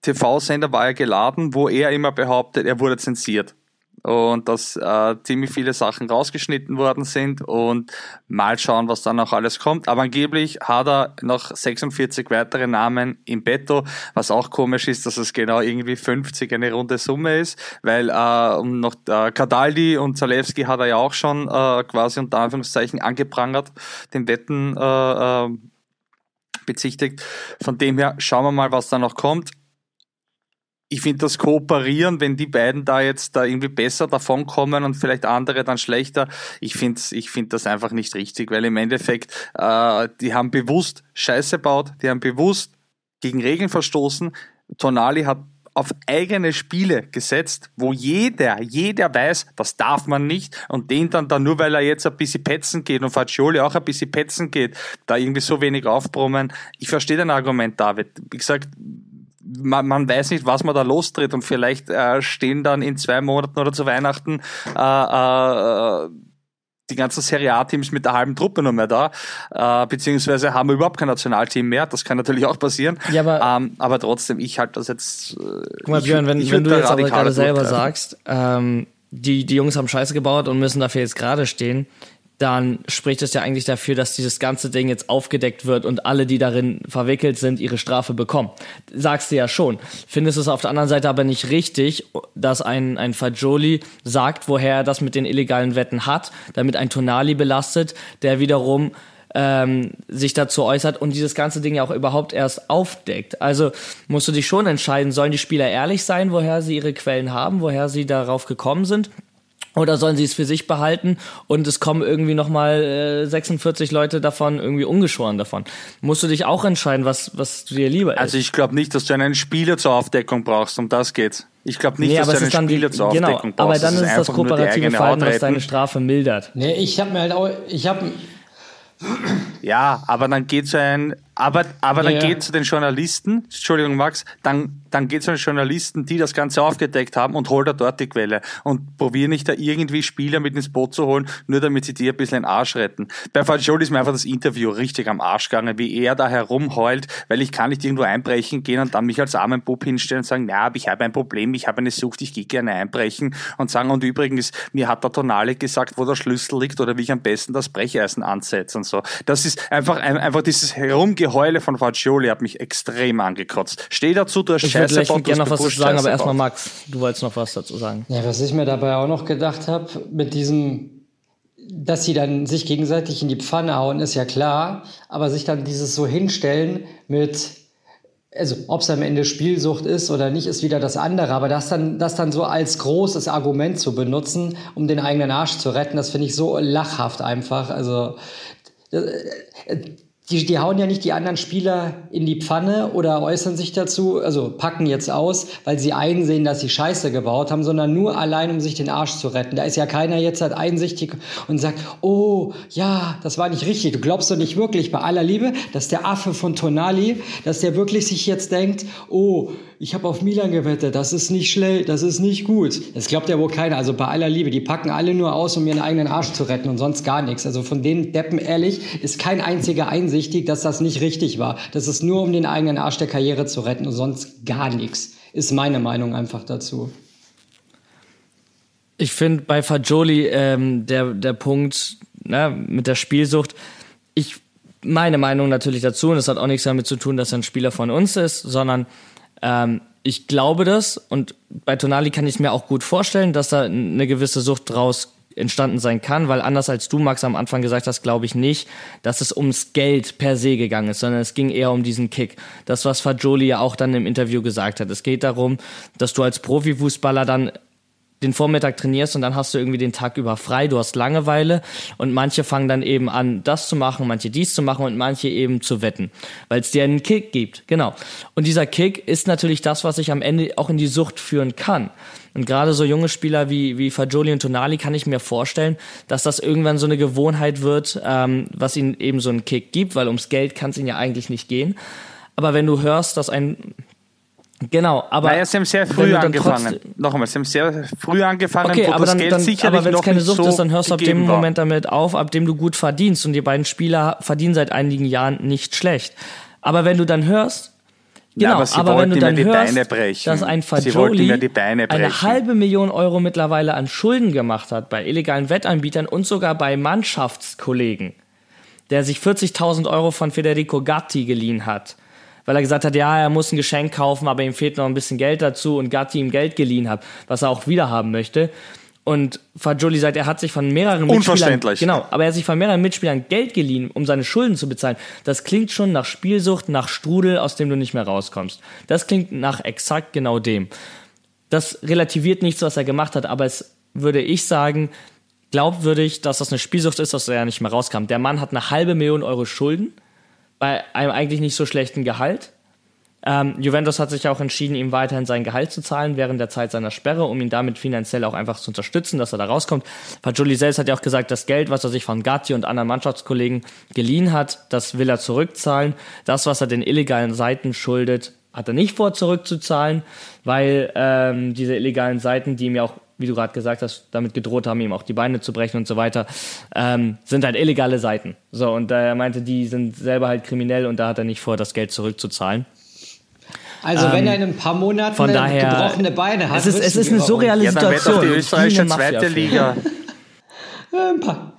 C: TV-Sender war er geladen, wo er immer behauptet, er wurde zensiert und dass äh, ziemlich viele Sachen rausgeschnitten worden sind und mal schauen, was dann noch alles kommt. Aber angeblich hat er noch 46 weitere Namen im Betto, was auch komisch ist, dass es genau irgendwie 50 eine runde Summe ist, weil äh, noch äh, Kadaldi und Zalewski hat er ja auch schon äh, quasi unter Anführungszeichen angeprangert, den Wetten äh, äh, bezichtigt. Von dem her schauen wir mal, was da noch kommt ich finde das Kooperieren, wenn die beiden da jetzt da irgendwie besser davonkommen und vielleicht andere dann schlechter, ich finde ich find das einfach nicht richtig, weil im Endeffekt, äh, die haben bewusst Scheiße baut, die haben bewusst gegen Regeln verstoßen. Tonali hat auf eigene Spiele gesetzt, wo jeder, jeder weiß, das darf man nicht und den dann, dann nur weil er jetzt ein bisschen petzen geht und Fagioli auch ein bisschen petzen geht, da irgendwie so wenig aufbrummen. Ich verstehe dein Argument, David. Wie gesagt, man, man weiß nicht, was man da lostritt und vielleicht äh, stehen dann in zwei Monaten oder zu Weihnachten äh, äh, die ganzen Serie A-Teams mit der halben Truppe nur mehr da, äh, beziehungsweise haben wir überhaupt kein Nationalteam mehr. Das kann natürlich auch passieren. Ja, aber, ähm, aber trotzdem, ich halte das jetzt. Äh,
B: Guck mal, Björn, wenn, wenn du jetzt aber gerade selber sagst, ähm, die, die Jungs haben Scheiße gebaut und müssen dafür jetzt gerade stehen, dann spricht es ja eigentlich dafür, dass dieses ganze Ding jetzt aufgedeckt wird und alle, die darin verwickelt sind, ihre Strafe bekommen. Sagst du ja schon. Findest es auf der anderen Seite aber nicht richtig, dass ein, ein Fajoli sagt, woher er das mit den illegalen Wetten hat, damit ein Tonali belastet, der wiederum ähm, sich dazu äußert und dieses ganze Ding ja auch überhaupt erst aufdeckt. Also musst du dich schon entscheiden, sollen die Spieler ehrlich sein, woher sie ihre Quellen haben, woher sie darauf gekommen sind oder sollen sie es für sich behalten und es kommen irgendwie nochmal äh, 46 Leute davon irgendwie ungeschoren davon? Musst du dich auch entscheiden, was, was dir lieber ist?
C: Also ich glaube nicht, dass du einen Spieler zur Aufdeckung brauchst, um das geht's. Ich glaube nicht, nee, dass du einen Spieler die, zur genau, Aufdeckung
B: brauchst. Aber dann ist es das kooperative Verhalten, was deine Strafe mildert.
D: Nee, ich habe mir halt auch, ich habe
C: ja, aber dann geht so ein, aber, aber dann ja. geht zu den Journalisten, Entschuldigung Max, dann, dann geht zu den Journalisten, die das Ganze aufgedeckt haben und holt er dort die Quelle und probier nicht da irgendwie Spieler mit ins Boot zu holen, nur damit sie dir ein bisschen den Arsch retten. Bei Fagioli ist mir einfach das Interview richtig am Arsch gegangen, wie er da herumheult, weil ich kann nicht irgendwo einbrechen gehen und dann mich als armen Bub hinstellen und sagen, ja, aber ich habe ein Problem, ich habe eine Sucht, ich gehe gerne einbrechen und sagen, und übrigens, mir hat der Tonale gesagt, wo der Schlüssel liegt oder wie ich am besten das Brecheisen ansetze und so. Das ist einfach, einfach dieses Herumgeheule von Fagioli hat mich extrem angekotzt. Steh dazu, du hast
B: ich Scheiße Ich würde gerne noch was dazu sagen, aber erstmal Max, du wolltest noch was dazu sagen.
D: Ja, was ich mir dabei auch noch gedacht habe, mit diesem dass sie dann sich gegenseitig in die Pfanne hauen, ist ja klar, aber sich dann dieses so hinstellen mit, also ob es am Ende Spielsucht ist oder nicht, ist wieder das andere, aber das dann, das dann so als großes Argument zu benutzen, um den eigenen Arsch zu retten, das finde ich so lachhaft einfach. Also die, die hauen ja nicht die anderen Spieler in die Pfanne oder äußern sich dazu, also packen jetzt aus, weil sie einsehen, dass sie Scheiße gebaut haben, sondern nur allein, um sich den Arsch zu retten. Da ist ja keiner jetzt halt einsichtig und sagt, oh, ja, das war nicht richtig. Du glaubst doch nicht wirklich bei aller Liebe, dass der Affe von Tonali, dass der wirklich sich jetzt denkt, oh, ich habe auf Milan gewettet, das ist nicht schlecht, das ist nicht gut. Das glaubt ja wohl keiner. Also bei aller Liebe, die packen alle nur aus, um ihren eigenen Arsch zu retten und sonst gar nichts. Also von den Deppen ehrlich ist kein einziger einsichtig, dass das nicht richtig war. Das ist nur, um den eigenen Arsch der Karriere zu retten und sonst gar nichts. Ist meine Meinung einfach dazu.
B: Ich finde bei Fagioli ähm, der, der Punkt na, ne, mit der Spielsucht, ich meine Meinung natürlich dazu, und das hat auch nichts damit zu tun, dass er ein Spieler von uns ist, sondern ähm, ich glaube das und bei Tonali kann ich mir auch gut vorstellen, dass da eine gewisse Sucht draus entstanden sein kann, weil anders als du, Max, am Anfang gesagt hast, glaube ich nicht, dass es ums Geld per se gegangen ist, sondern es ging eher um diesen Kick. Das, was Fajoli ja auch dann im Interview gesagt hat. Es geht darum, dass du als Profifußballer dann den Vormittag trainierst und dann hast du irgendwie den Tag über frei, du hast Langeweile und manche fangen dann eben an, das zu machen, manche dies zu machen und manche eben zu wetten, weil es dir einen Kick gibt, genau. Und dieser Kick ist natürlich das, was sich am Ende auch in die Sucht führen kann. Und gerade so junge Spieler wie, wie Fagioli und Tonali kann ich mir vorstellen, dass das irgendwann so eine Gewohnheit wird, ähm, was ihnen eben so einen Kick gibt, weil ums Geld kann es ihnen ja eigentlich nicht gehen. Aber wenn du hörst, dass ein Genau, aber.
C: Naja, sie haben sehr früh angefangen. Noch einmal, sie haben sehr früh angefangen,
B: okay, aber dann, dann, aber wenn es keine Sucht so ist, dann hörst du ab dem war. Moment damit auf, ab dem du gut verdienst. Und die beiden Spieler verdienen seit einigen Jahren nicht schlecht. Aber wenn du dann hörst, Genau, ja, aber, aber wenn du dann hörst, dass ein Fajoli eine halbe Million Euro mittlerweile an Schulden gemacht hat bei illegalen Wettanbietern und sogar bei Mannschaftskollegen, der sich 40.000 Euro von Federico Gatti geliehen hat, weil er gesagt hat, ja, er muss ein Geschenk kaufen, aber ihm fehlt noch ein bisschen Geld dazu und Gatti ihm Geld geliehen hat, was er auch wieder haben möchte. Und Fagioli sagt, er hat sich von mehreren Mitspielern,
C: Unverständlich.
B: genau, aber er hat sich von mehreren Mitspielern Geld geliehen, um seine Schulden zu bezahlen. Das klingt schon nach Spielsucht, nach Strudel, aus dem du nicht mehr rauskommst. Das klingt nach exakt genau dem. Das relativiert nichts, was er gemacht hat, aber es würde ich sagen, glaubwürdig, dass das eine Spielsucht ist, dass er ja nicht mehr rauskam. Der Mann hat eine halbe Million Euro Schulden bei einem eigentlich nicht so schlechten Gehalt. Ähm, Juventus hat sich auch entschieden, ihm weiterhin sein Gehalt zu zahlen während der Zeit seiner Sperre, um ihn damit finanziell auch einfach zu unterstützen, dass er da rauskommt. Fagioli selbst hat ja auch gesagt, das Geld, was er sich von Gatti und anderen Mannschaftskollegen geliehen hat, das will er zurückzahlen. Das, was er den illegalen Seiten schuldet, hat er nicht vor zurückzuzahlen, weil ähm, diese illegalen Seiten, die ihm ja auch wie du gerade gesagt hast, damit gedroht haben, ihm auch die Beine zu brechen und so weiter, ähm, sind halt illegale Seiten. So, und er meinte, die sind selber halt kriminell und da hat er nicht vor, das Geld zurückzuzahlen.
D: Also wenn ähm, er in ein paar Monaten
B: von daher,
D: gebrochene Beine hat.
B: Es ist, es ist eine surreale ja, Situation.
C: Auf die österreichische zweite Liga.
D: ein paar.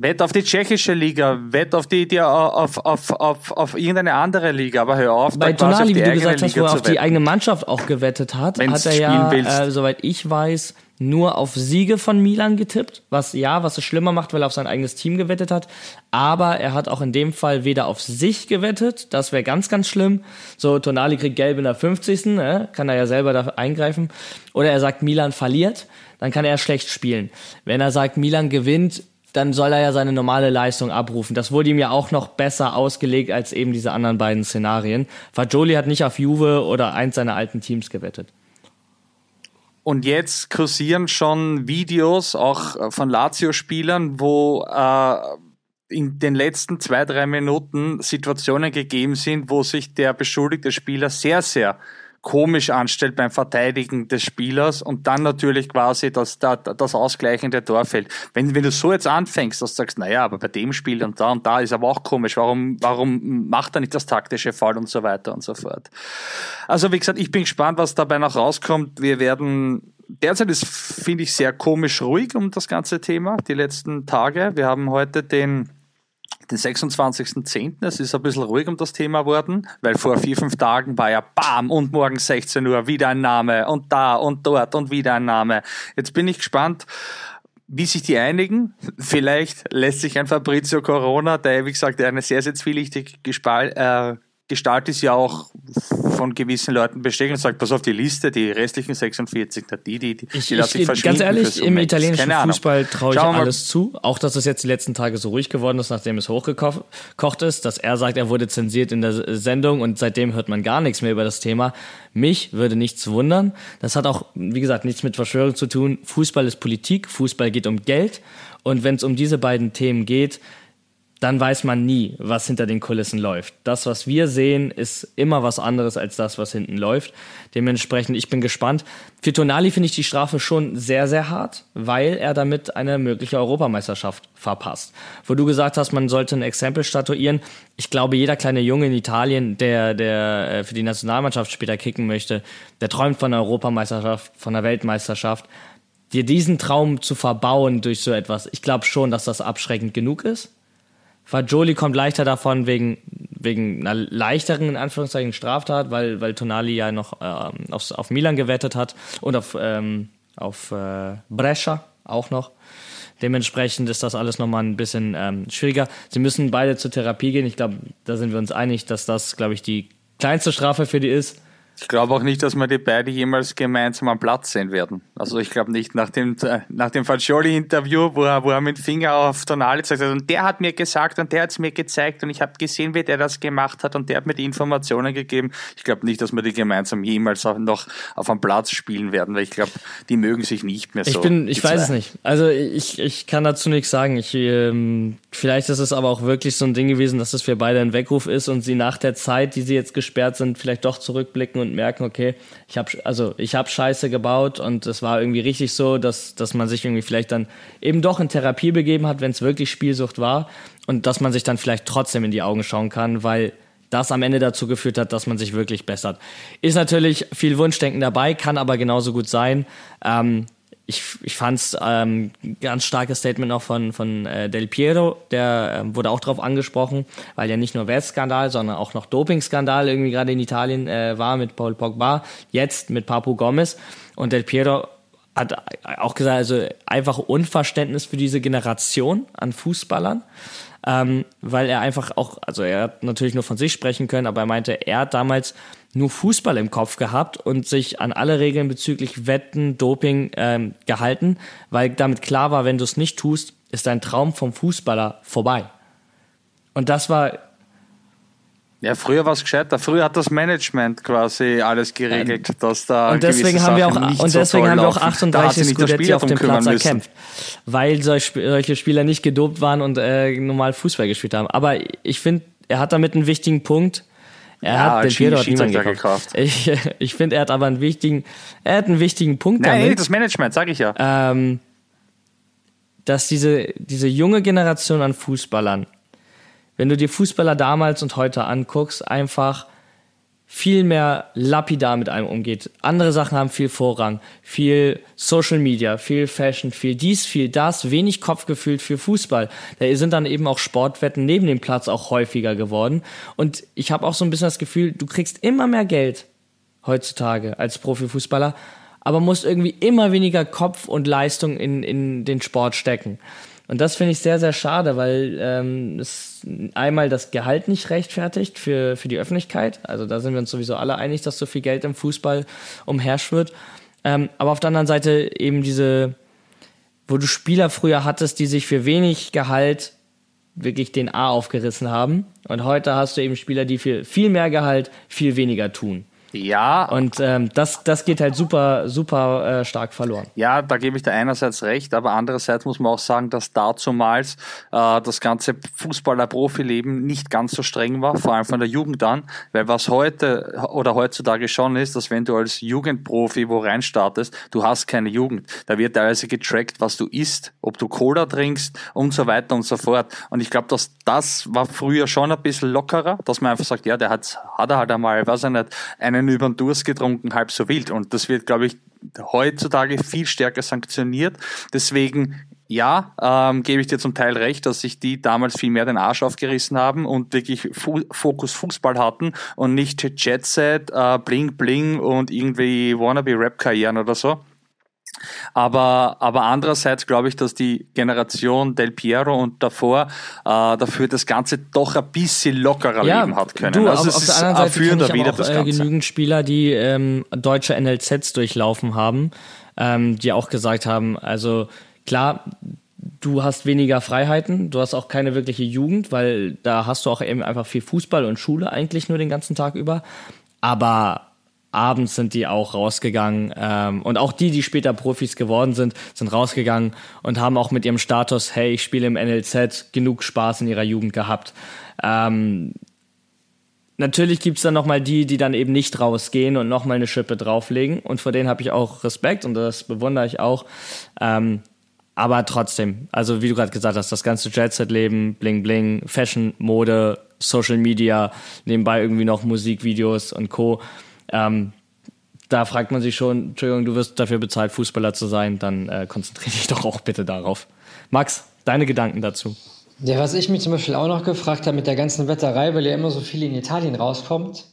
C: Wett auf die tschechische Liga, wett auf die, die auf, auf, auf, auf irgendeine andere Liga, aber hör auf,
B: Bei Tonali, wie du gesagt hast, wo er auf die eigene Mannschaft auch gewettet hat, Wenn's hat er ja, äh, soweit ich weiß, nur auf Siege von Milan getippt, was ja, was es schlimmer macht, weil er auf sein eigenes Team gewettet hat, aber er hat auch in dem Fall weder auf sich gewettet, das wäre ganz, ganz schlimm, so Tonali kriegt gelb in der 50. Äh, kann er ja selber da eingreifen, oder er sagt, Milan verliert, dann kann er schlecht spielen. Wenn er sagt, Milan gewinnt, dann soll er ja seine normale Leistung abrufen. Das wurde ihm ja auch noch besser ausgelegt als eben diese anderen beiden Szenarien. Fagioli hat nicht auf Juve oder eins seiner alten Teams gewettet.
C: Und jetzt kursieren schon Videos auch von Lazio-Spielern, wo äh, in den letzten zwei, drei Minuten Situationen gegeben sind, wo sich der beschuldigte Spieler sehr, sehr komisch anstellt beim Verteidigen des Spielers und dann natürlich quasi das, das, ausgleichende Tor fällt. Wenn, wenn du so jetzt anfängst, dass du sagst, naja, aber bei dem Spiel und da und da ist aber auch komisch, warum, warum macht er nicht das taktische Fall und so weiter und so fort. Also wie gesagt, ich bin gespannt, was dabei noch rauskommt. Wir werden derzeit ist, finde ich, sehr komisch ruhig um das ganze Thema, die letzten Tage. Wir haben heute den den 26.10. Es ist ein bisschen ruhig um das Thema worden, weil vor vier, fünf Tagen war ja BAM und morgen 16 Uhr wieder ein Name und da und dort und wieder ein Name. Jetzt bin ich gespannt, wie sich die einigen. Vielleicht lässt sich ein Fabrizio Corona, der, wie gesagt, eine sehr, sehr zwielichtige Gespal äh, Gestalt ist ja auch von gewissen Leuten bestätigt und sagt, pass auf die Liste, die restlichen 46, die, die, die,
B: ich, die lasse ich, ich Ganz ehrlich, im italienischen Fußball traue ich alles zu. Auch, dass es jetzt die letzten Tage so ruhig geworden ist, nachdem es hochgekocht ist, dass er sagt, er wurde zensiert in der Sendung und seitdem hört man gar nichts mehr über das Thema. Mich würde nichts wundern. Das hat auch, wie gesagt, nichts mit Verschwörung zu tun. Fußball ist Politik, Fußball geht um Geld. Und wenn es um diese beiden Themen geht, dann weiß man nie, was hinter den Kulissen läuft. Das, was wir sehen, ist immer was anderes als das, was hinten läuft. Dementsprechend, ich bin gespannt. Für Tonali finde ich die Strafe schon sehr, sehr hart, weil er damit eine mögliche Europameisterschaft verpasst. Wo du gesagt hast, man sollte ein Exempel statuieren. Ich glaube, jeder kleine Junge in Italien, der, der äh, für die Nationalmannschaft später kicken möchte, der träumt von einer Europameisterschaft, von einer Weltmeisterschaft. Dir diesen Traum zu verbauen durch so etwas, ich glaube schon, dass das abschreckend genug ist Fagioli kommt leichter davon wegen, wegen einer leichteren, in Anführungszeichen, Straftat, weil, weil Tonali ja noch äh, auf, auf Milan gewettet hat und auf, ähm, auf äh, Brescia auch noch. Dementsprechend ist das alles nochmal ein bisschen ähm, schwieriger. Sie müssen beide zur Therapie gehen. Ich glaube, da sind wir uns einig, dass das, glaube ich, die kleinste Strafe für die ist.
C: Ich glaube auch nicht, dass wir die beide jemals gemeinsam am Platz sehen werden. Also ich glaube nicht nach dem, nach dem Fagioli-Interview, wo er, wo er mit dem Finger auf Tonali zeigt hat, und der hat mir gesagt und der hat es mir gezeigt und ich habe gesehen, wie der das gemacht hat und der hat mir die Informationen gegeben. Ich glaube nicht, dass wir die gemeinsam jemals auch noch auf einem Platz spielen werden, weil ich glaube, die mögen sich nicht mehr so.
B: Ich bin, ich weiß es nicht. Also ich, ich kann dazu nichts sagen. Ich, ähm, vielleicht ist es aber auch wirklich so ein Ding gewesen, dass es für beide ein Weckruf ist und sie nach der Zeit, die sie jetzt gesperrt sind, vielleicht doch zurückblicken und und merken, okay, ich habe also ich habe Scheiße gebaut und es war irgendwie richtig so, dass dass man sich irgendwie vielleicht dann eben doch in Therapie begeben hat, wenn es wirklich Spielsucht war und dass man sich dann vielleicht trotzdem in die Augen schauen kann, weil das am Ende dazu geführt hat, dass man sich wirklich bessert. Ist natürlich viel Wunschdenken dabei, kann aber genauso gut sein. Ähm, ich, ich fand es ähm, ganz starkes Statement noch von, von äh, Del Piero, der äh, wurde auch darauf angesprochen, weil ja nicht nur Westskandal, sondern auch noch Dopingskandal irgendwie gerade in Italien äh, war mit Paul Pogba, jetzt mit Papu Gomez. Und Del Piero hat auch gesagt, also einfach Unverständnis für diese Generation an Fußballern ähm, weil er einfach auch, also er hat natürlich nur von sich sprechen können, aber er meinte, er hat damals nur Fußball im Kopf gehabt und sich an alle Regeln bezüglich Wetten, Doping ähm, gehalten, weil damit klar war, wenn du es nicht tust, ist dein Traum vom Fußballer vorbei. Und das war
C: Ja, früher war es gescheiter. Früher hat das Management quasi alles geregelt, dass da
B: und deswegen haben wir auch und deswegen so haben wir auch 38 Scudetti auf dem Platz müssen. erkämpft, weil solche Spieler nicht gedopt waren und äh, normal Fußball gespielt haben. Aber ich finde, er hat damit einen wichtigen Punkt. Er ja, hat den niemand gekauft. gekauft. Ich, ich finde, er hat aber einen wichtigen, er hat einen wichtigen Punkt
C: Nein, damit. das Management, sage ich ja.
B: Ähm, dass diese, diese junge Generation an Fußballern wenn du dir Fußballer damals und heute anguckst, einfach viel mehr lapidar mit einem umgeht. Andere Sachen haben viel Vorrang, viel Social Media, viel Fashion, viel dies, viel das, wenig Kopfgefühl für Fußball. Da sind dann eben auch Sportwetten neben dem Platz auch häufiger geworden. Und ich habe auch so ein bisschen das Gefühl, du kriegst immer mehr Geld heutzutage als Profifußballer, aber musst irgendwie immer weniger Kopf und Leistung in, in den Sport stecken. Und das finde ich sehr, sehr schade, weil ähm, es einmal das Gehalt nicht rechtfertigt für, für die Öffentlichkeit. Also da sind wir uns sowieso alle einig, dass so viel Geld im Fußball umherschwirrt. Ähm, aber auf der anderen Seite eben diese, wo du Spieler früher hattest, die sich für wenig Gehalt wirklich den A aufgerissen haben. Und heute hast du eben Spieler, die für viel mehr Gehalt viel weniger tun.
C: Ja.
B: Und ähm, das, das geht halt super, super äh, stark verloren.
C: Ja, da gebe ich dir einerseits recht, aber andererseits muss man auch sagen, dass dazumals äh, das ganze Fußballer-Profileben nicht ganz so streng war, vor allem von der Jugend an, weil was heute oder heutzutage schon ist, dass wenn du als Jugendprofi wo reinstartest, du hast keine Jugend. Da wird teilweise getrackt, was du isst, ob du Cola trinkst und so weiter und so fort. Und ich glaube, dass das war früher schon ein bisschen lockerer, dass man einfach sagt, ja, der hat, hat er halt einmal, weiß ich nicht, eine einen über den Durst getrunken, halb so wild. Und das wird, glaube ich, heutzutage viel stärker sanktioniert. Deswegen ja, ähm, gebe ich dir zum Teil recht, dass sich die damals viel mehr den Arsch aufgerissen haben und wirklich Fu Fokus Fußball hatten und nicht Jet Set, äh, Bling Bling und irgendwie wannabe Rap-Karrieren oder so. Aber, aber andererseits glaube ich, dass die Generation Del Piero und davor äh, dafür das Ganze doch ein bisschen lockerer ja, leben hat können.
B: Du, also auf, es auf der anderen Seite kenne ich aber auch, äh, genügend Spieler, die ähm, deutsche NLZs durchlaufen haben, ähm, die auch gesagt haben, also klar, du hast weniger Freiheiten, du hast auch keine wirkliche Jugend, weil da hast du auch eben einfach viel Fußball und Schule eigentlich nur den ganzen Tag über. Aber abends sind die auch rausgegangen ähm, und auch die, die später Profis geworden sind, sind rausgegangen und haben auch mit ihrem Status, hey, ich spiele im NLZ, genug Spaß in ihrer Jugend gehabt. Ähm, natürlich gibt's dann nochmal die, die dann eben nicht rausgehen und nochmal eine Schippe drauflegen und vor denen habe ich auch Respekt und das bewundere ich auch. Ähm, aber trotzdem, also wie du gerade gesagt hast, das ganze Jet-Set-Leben, Bling Bling, Fashion, Mode, Social Media, nebenbei irgendwie noch Musikvideos und Co ähm, da fragt man sich schon, Entschuldigung, du wirst dafür bezahlt, Fußballer zu sein, dann äh, konzentriere dich doch auch bitte darauf. Max, deine Gedanken dazu?
D: Ja, was ich mich zum Beispiel auch noch gefragt habe mit der ganzen Wetterei, weil ja immer so viel in Italien rauskommt.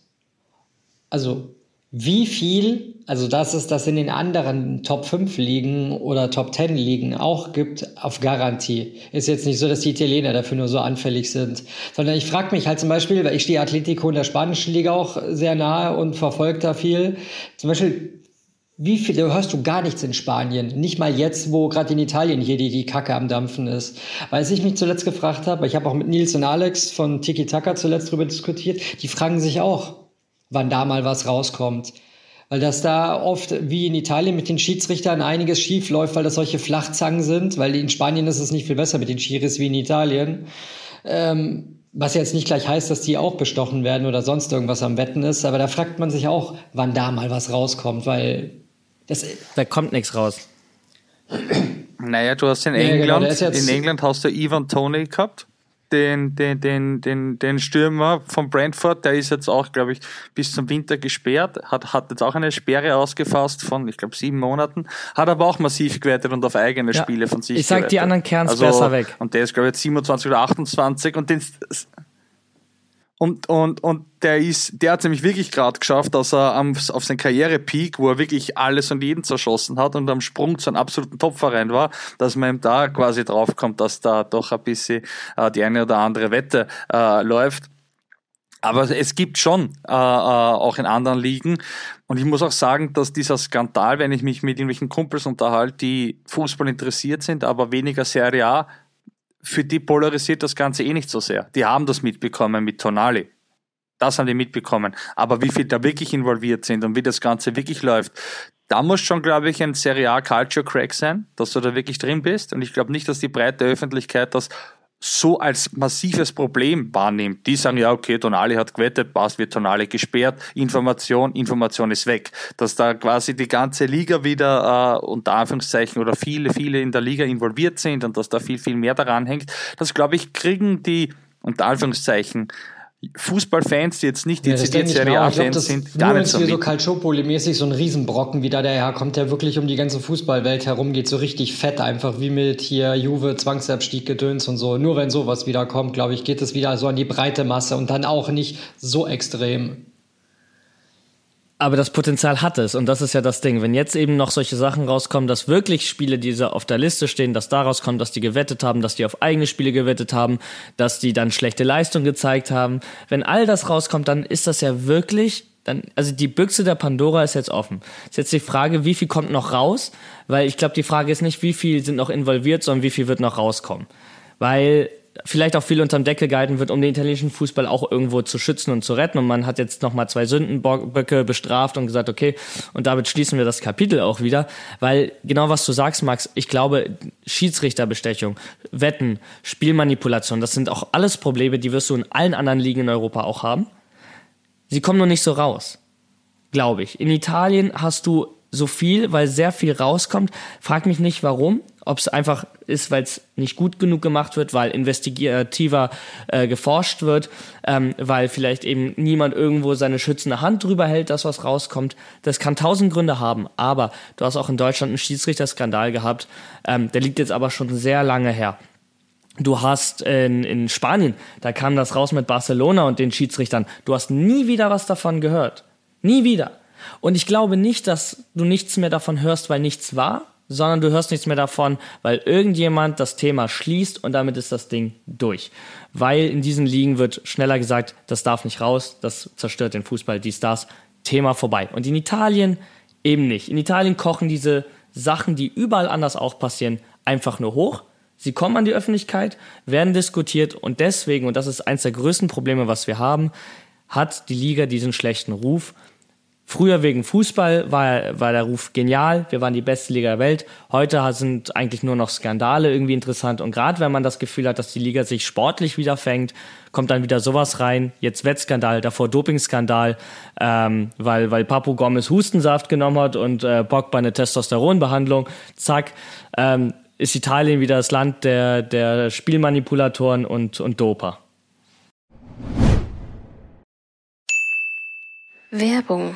D: Also wie viel, also dass es das in den anderen Top 5 Ligen oder Top 10 Ligen auch gibt, auf Garantie. Ist jetzt nicht so, dass die Italiener dafür nur so anfällig sind, sondern ich frage mich halt zum Beispiel, weil ich stehe Atletico in der spanischen Liga auch sehr nahe und verfolge da viel. Zum Beispiel, wie viel, da hörst du gar nichts in Spanien. Nicht mal jetzt, wo gerade in Italien hier die, die Kacke am Dampfen ist. Weil ich mich zuletzt gefragt habe, ich habe auch mit Nils und Alex von Tiki Taka zuletzt drüber diskutiert, die fragen sich auch, wann da mal was rauskommt. Weil das da oft, wie in Italien mit den Schiedsrichtern, einiges schief läuft, weil das solche Flachzangen sind, weil in Spanien ist es nicht viel besser mit den Schiris wie in Italien. Ähm, was jetzt nicht gleich heißt, dass die auch bestochen werden oder sonst irgendwas am Wetten ist, aber da fragt man sich auch, wann da mal was rauskommt, weil das.
B: Da kommt nichts raus.
C: Naja, du hast in England, ja, genau, in England hast du Ivan Tony gehabt den, den, den, den, den Stürmer von Brentford, der ist jetzt auch, glaube ich, bis zum Winter gesperrt, hat, hat jetzt auch eine Sperre ausgefasst von, ich glaube, sieben Monaten, hat aber auch massiv gewertet und auf eigene ja, Spiele von sich
B: Ich sag,
C: gewertet.
B: die anderen Kerns also, besser weg.
C: Und der ist, glaube ich, jetzt 27 oder 28 und den, und, und, und der ist, der hat nämlich wirklich gerade geschafft, dass er am, auf seinen Karrierepeak, wo er wirklich alles und jeden zerschossen hat und am Sprung zu einem absoluten Topverein war, dass man ihm da quasi draufkommt, dass da doch ein bisschen äh, die eine oder andere Wette äh, läuft. Aber es gibt schon äh, äh, auch in anderen Ligen. Und ich muss auch sagen, dass dieser Skandal, wenn ich mich mit irgendwelchen Kumpels unterhalte, die Fußball interessiert sind, aber weniger Serie A, für die polarisiert das Ganze eh nicht so sehr. Die haben das mitbekommen mit Tonali. das haben die mitbekommen. Aber wie viel da wirklich involviert sind und wie das Ganze wirklich läuft, da muss schon, glaube ich, ein Serie A Culture Crack sein, dass du da wirklich drin bist. Und ich glaube nicht, dass die breite Öffentlichkeit das so als massives Problem wahrnimmt. Die sagen, ja, okay, Tonali hat gewettet, passt, wird Tonali gesperrt, Information, Information ist weg. Dass da quasi die ganze Liga wieder äh, unter Anführungszeichen oder viele, viele in der Liga involviert sind und dass da viel, viel mehr daran hängt, das glaube ich, kriegen die unter Anführungszeichen Fußballfans, die jetzt nicht dezidiert
D: ja,
C: Serie A-Fans sind, gar nicht so
D: mit. so Calciopoli-mäßig so ein Riesenbrocken wieder daherkommt, der wirklich um die ganze Fußballwelt herumgeht, so richtig fett, einfach wie mit hier Juve, Zwangsabstieg, Gedöns und so. Nur wenn sowas wieder kommt, glaube ich, geht es wieder so an die breite Masse und dann auch nicht so extrem.
B: Aber das Potenzial hat es und das ist ja das Ding. Wenn jetzt eben noch solche Sachen rauskommen, dass wirklich Spiele, die auf der Liste stehen, dass daraus kommt, dass die gewettet haben, dass die auf eigene Spiele gewettet haben, dass die dann schlechte Leistung gezeigt haben. Wenn all das rauskommt, dann ist das ja wirklich, dann, also die Büchse der Pandora ist jetzt offen. Ist jetzt die Frage, wie viel kommt noch raus? Weil ich glaube, die Frage ist nicht, wie viel sind noch involviert, sondern wie viel wird noch rauskommen. Weil vielleicht auch viel unterm Deckel gehalten wird, um den italienischen Fußball auch irgendwo zu schützen und zu retten. Und man hat jetzt nochmal zwei Sündenböcke bestraft und gesagt, okay, und damit schließen wir das Kapitel auch wieder. Weil genau was du sagst, Max, ich glaube, Schiedsrichterbestechung, Wetten, Spielmanipulation, das sind auch alles Probleme, die wirst du in allen anderen Ligen in Europa auch haben. Sie kommen nur nicht so raus. Glaube ich. In Italien hast du so viel, weil sehr viel rauskommt. Frag mich nicht warum ob es einfach ist, weil es nicht gut genug gemacht wird, weil investigativer äh, geforscht wird, ähm, weil vielleicht eben niemand irgendwo seine schützende Hand drüber hält, dass was rauskommt. Das kann tausend Gründe haben, aber du hast auch in Deutschland einen Schiedsrichterskandal gehabt, ähm, der liegt jetzt aber schon sehr lange her. Du hast in, in Spanien, da kam das raus mit Barcelona und den Schiedsrichtern. Du hast nie wieder was davon gehört. Nie wieder. Und ich glaube nicht, dass du nichts mehr davon hörst, weil nichts war, sondern du hörst nichts mehr davon, weil irgendjemand das Thema schließt und damit ist das Ding durch. Weil in diesen Ligen wird schneller gesagt, das darf nicht raus, das zerstört den Fußball, dies, das, Thema vorbei. Und in Italien eben nicht. In Italien kochen diese Sachen, die überall anders auch passieren, einfach nur hoch. Sie kommen an die Öffentlichkeit, werden diskutiert und deswegen, und das ist eines der größten Probleme, was wir haben, hat die Liga diesen schlechten Ruf, Früher wegen Fußball war, war der Ruf genial, wir waren die beste Liga der Welt. Heute sind eigentlich nur noch Skandale irgendwie interessant. Und gerade wenn man das Gefühl hat, dass die Liga sich sportlich wieder fängt, kommt dann wieder sowas rein. Jetzt Wettskandal, davor Dopingskandal, ähm, weil, weil Papu Gomez Hustensaft genommen hat und äh, Pogba eine Testosteronbehandlung. Zack, ähm, ist Italien wieder das Land der, der Spielmanipulatoren und, und Doper.
A: Werbung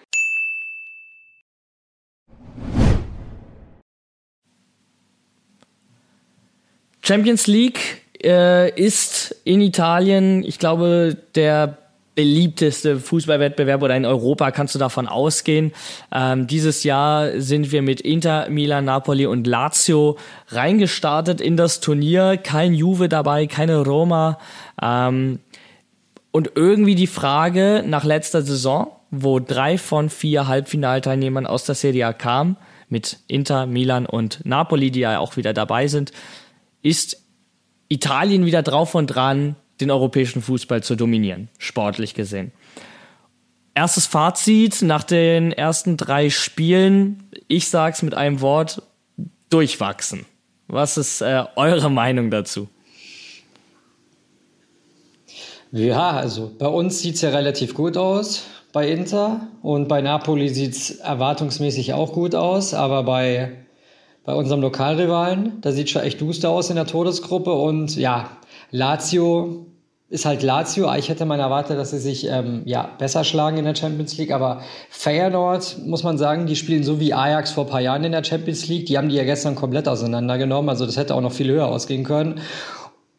B: Champions League äh, ist in Italien, ich glaube, der beliebteste Fußballwettbewerb oder in Europa kannst du davon ausgehen. Ähm, dieses Jahr sind wir mit Inter, Milan, Napoli und Lazio reingestartet in das Turnier. Kein Juve dabei, keine Roma. Ähm, und irgendwie die Frage nach letzter Saison, wo drei von vier Halbfinalteilnehmern aus der Serie A kamen, mit Inter, Milan und Napoli, die ja auch wieder dabei sind, ist Italien wieder drauf und dran, den europäischen Fußball zu dominieren, sportlich gesehen. Erstes Fazit nach den ersten drei Spielen, ich sag's mit einem Wort, durchwachsen. Was ist äh, eure Meinung dazu?
D: Ja, also bei uns sieht es ja relativ gut aus bei Inter und bei Napoli sieht es erwartungsmäßig auch gut aus, aber bei bei unserem Lokalrivalen. Da sieht schon echt duster aus in der Todesgruppe. Und ja, Lazio ist halt Lazio. Ich hätte mal erwartet, dass sie sich ähm, ja, besser schlagen in der Champions League. Aber Feyenoord, muss man sagen, die spielen so wie Ajax vor ein paar Jahren in der Champions League. Die haben die ja gestern komplett auseinandergenommen. Also das hätte auch noch viel höher ausgehen können.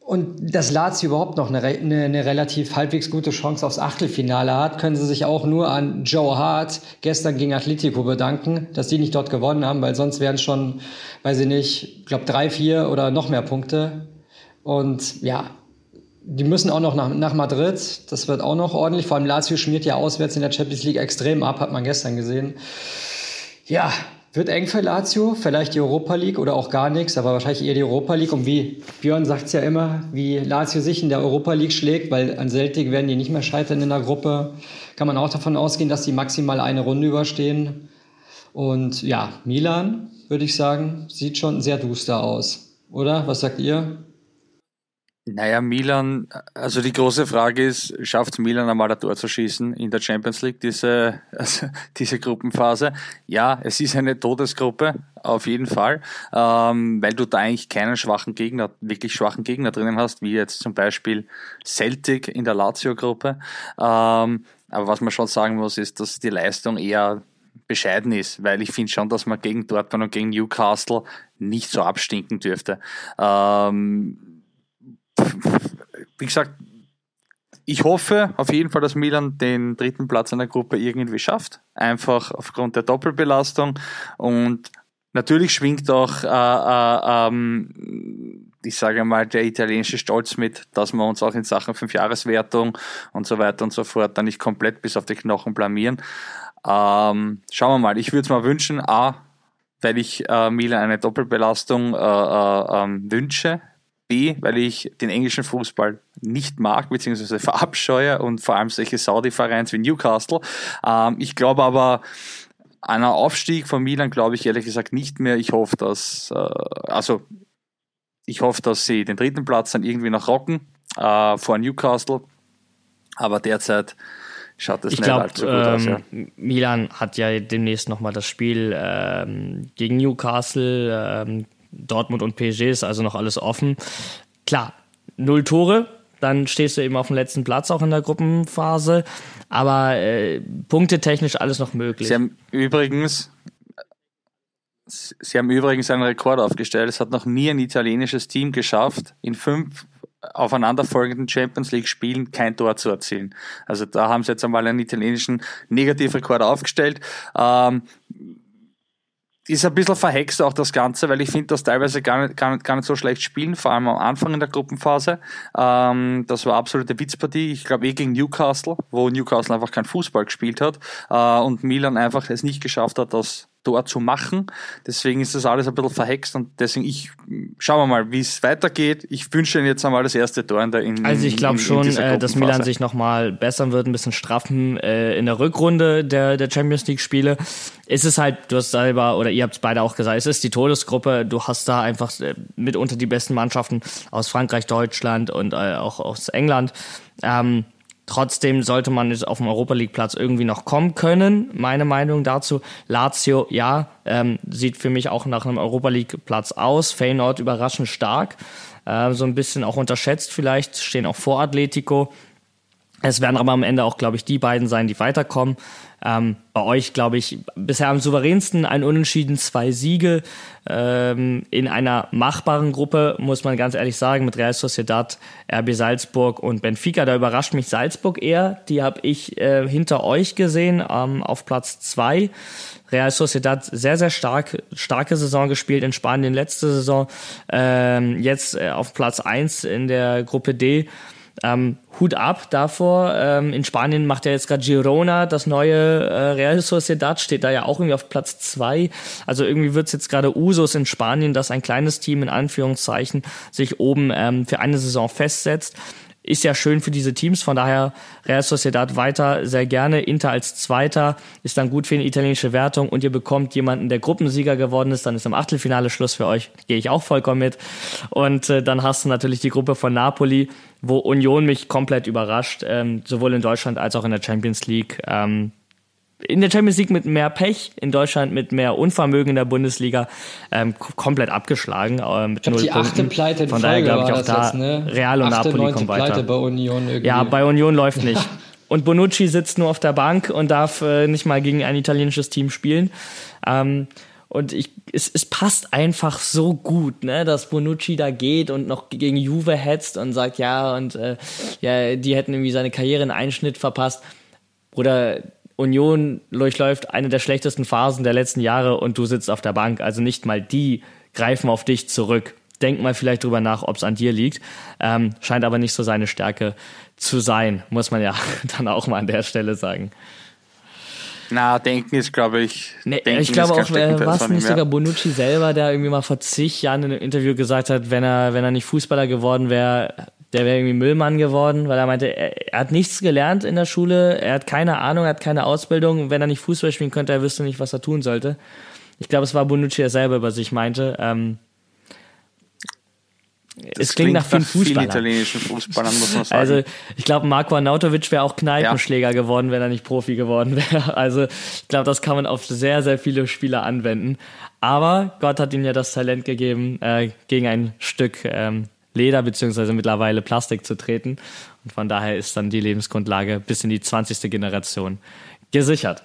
D: Und dass Lazio überhaupt noch eine, eine, eine, relativ halbwegs gute Chance aufs Achtelfinale hat, können sie sich auch nur an Joe Hart gestern gegen Atletico bedanken, dass die nicht dort gewonnen haben, weil sonst wären schon, weiß ich nicht, ich glaube drei, vier oder noch mehr Punkte. Und ja, die müssen auch noch nach, nach Madrid. Das wird auch noch ordentlich. Vor allem Lazio schmiert ja auswärts in der Champions League extrem ab, hat man gestern gesehen. Ja, wird eng für Lazio, vielleicht die Europa League oder auch gar nichts, aber wahrscheinlich eher die Europa League. Und wie Björn sagt es ja immer, wie Lazio sich in der Europa League schlägt, weil an Celtic werden die nicht mehr scheitern in der Gruppe, kann man auch davon ausgehen, dass die maximal eine Runde überstehen. Und ja, Milan, würde ich sagen, sieht schon sehr duster aus. Oder? Was sagt ihr?
C: Naja, Milan, also die große Frage ist, schafft Milan einmal ein Tor zu schießen in der Champions League, diese, also diese Gruppenphase? Ja, es ist eine Todesgruppe, auf jeden Fall, ähm, weil du da eigentlich keinen schwachen Gegner, wirklich schwachen Gegner drinnen hast, wie jetzt zum Beispiel Celtic in der Lazio-Gruppe. Ähm, aber was man schon sagen muss, ist, dass die Leistung eher bescheiden ist, weil ich finde schon, dass man gegen Dortmund und gegen Newcastle nicht so abstinken dürfte. Ähm, wie gesagt, ich hoffe auf jeden Fall, dass Milan den dritten Platz in der Gruppe irgendwie schafft. Einfach aufgrund der Doppelbelastung. Und natürlich schwingt auch, äh, äh, ähm, ich sage mal, der italienische Stolz mit, dass wir uns auch in Sachen Fünfjahreswertung und so weiter und so fort dann nicht komplett bis auf die Knochen blamieren. Ähm, schauen wir mal. Ich würde es mal wünschen, A, weil ich äh, Milan eine Doppelbelastung äh, äh, ähm, wünsche B, weil ich den englischen Fußball nicht mag, beziehungsweise verabscheue und vor allem solche Saudi-Vereins wie Newcastle. Ähm, ich glaube aber, einer Aufstieg von Milan glaube ich ehrlich gesagt nicht mehr. Ich hoffe, dass, äh, also, ich hoffe, dass sie den dritten Platz dann irgendwie noch rocken äh, vor Newcastle. Aber derzeit schaut es
B: nicht glaub, allzu gut ähm, aus. Ja. Milan hat ja demnächst nochmal das Spiel ähm, gegen Newcastle. Ähm, Dortmund und PSG ist also noch alles offen. Klar, null Tore, dann stehst du eben auf dem letzten Platz auch in der Gruppenphase. Aber äh, punktetechnisch alles noch möglich.
C: Sie haben übrigens, Sie haben übrigens einen Rekord aufgestellt. Es hat noch nie ein italienisches Team geschafft, in fünf aufeinanderfolgenden Champions League Spielen kein Tor zu erzielen. Also da haben sie jetzt einmal einen italienischen Negativrekord aufgestellt. Ähm, ist ein bisschen verhext auch das Ganze, weil ich finde, dass teilweise gar nicht, gar, nicht, gar nicht so schlecht spielen, vor allem am Anfang in der Gruppenphase. Ähm, das war absolute Witzpartie. Ich glaube eh gegen Newcastle, wo Newcastle einfach kein Fußball gespielt hat äh, und Milan einfach es nicht geschafft hat, das Tor zu machen. Deswegen ist das alles ein bisschen verhext und deswegen ich schauen wir mal, wie es weitergeht. Ich wünsche Ihnen jetzt einmal das erste Tor in der in
B: Also ich glaube schon, äh, dass Milan sich nochmal bessern wird, ein bisschen straffen äh, in der Rückrunde der, der Champions League Spiele. Es ist halt, du hast selber oder ihr habt es beide auch gesagt, es ist die Todesgruppe. Du hast da einfach äh, mitunter die besten Mannschaften aus Frankreich, Deutschland und äh, auch aus England. Ähm, Trotzdem sollte man jetzt auf dem Europa League Platz irgendwie noch kommen können. Meine Meinung dazu. Lazio, ja, ähm, sieht für mich auch nach einem Europa League Platz aus. Feyenoord überraschend stark. Äh, so ein bisschen auch unterschätzt vielleicht. Stehen auch vor Atletico. Es werden aber am Ende auch, glaube ich, die beiden sein, die weiterkommen. Ähm, bei euch, glaube ich, bisher am souveränsten ein Unentschieden, zwei Siege ähm, in einer machbaren Gruppe, muss man ganz ehrlich sagen, mit Real Sociedad, RB Salzburg und Benfica. Da überrascht mich Salzburg eher. Die habe ich äh, hinter euch gesehen ähm, auf Platz zwei. Real Sociedad sehr, sehr stark, starke Saison gespielt in Spanien letzte Saison. Ähm, jetzt äh, auf Platz eins in der Gruppe D. Ähm, Hut ab davor. Ähm, in Spanien macht ja jetzt gerade Girona das neue äh, Real Sociedad, steht da ja auch irgendwie auf Platz zwei. Also irgendwie wird's jetzt gerade Usus in Spanien, dass ein kleines Team in Anführungszeichen sich oben ähm, für eine Saison festsetzt ist ja schön für diese Teams. Von daher Real Sociedad weiter sehr gerne. Inter als Zweiter ist dann gut für eine italienische Wertung und ihr bekommt jemanden, der Gruppensieger geworden ist. Dann ist im Achtelfinale Schluss für euch. Gehe ich auch vollkommen mit. Und äh, dann hast du natürlich die Gruppe von Napoli, wo Union mich komplett überrascht, ähm, sowohl in Deutschland als auch in der Champions League. Ähm, in der Champions League mit mehr Pech, in Deutschland mit mehr Unvermögen in der Bundesliga ähm, komplett abgeschlagen. Äh, mit
D: ich
B: null
D: die achte Pleite in
B: Von daher glaube ich auch da, jetzt, ne? Real und
D: achte,
B: Napoli kommen weiter. Pleite
D: bei Union irgendwie.
B: Ja, bei Union läuft nicht. Und Bonucci sitzt nur auf der Bank und darf äh, nicht mal gegen ein italienisches Team spielen. Ähm, Und ich, es, es passt einfach so gut, ne, dass Bonucci da geht und noch gegen Juve hetzt und sagt, ja, und äh, ja, die hätten irgendwie seine Karriere einen Einschnitt verpasst. Oder Union durchläuft eine der schlechtesten Phasen der letzten Jahre und du sitzt auf der Bank. Also nicht mal die greifen auf dich zurück. Denk mal vielleicht drüber nach, ob es an dir liegt. Ähm, scheint aber nicht so seine Stärke zu sein, muss man ja dann auch mal an der Stelle sagen.
C: Na, denken ist, glaube ich.
B: Nee,
C: denken
B: ich glaube auch, äh,
C: von ihm,
B: nicht sogar Bonucci selber, der irgendwie mal vor zig Jahren in einem Interview gesagt hat, wenn er, wenn er nicht Fußballer geworden wäre, der wäre irgendwie Müllmann geworden, weil er meinte, er, er hat nichts gelernt in der Schule, er hat keine Ahnung, er hat keine Ausbildung. Wenn er nicht Fußball spielen könnte, er wüsste nicht, was er tun sollte. Ich glaube, es war Bonucci, der selber über sich meinte. Ähm,
C: Das
B: es klingt nach vielen Fußballern.
C: italienischen Fußballern, muss man sagen.
B: Also ich glaube, Marco Arnautovic wäre auch Kneipenschläger geworden, wenn er nicht Profi geworden wäre. Also ich glaube, das kann man auf sehr, sehr viele Spieler anwenden. Aber Gott hat ihm ja das Talent gegeben, äh, gegen ein Stück ähm, Leder beziehungsweise mittlerweile Plastik zu treten. Und von daher ist dann die Lebensgrundlage bis in die 20. Generation gesichert.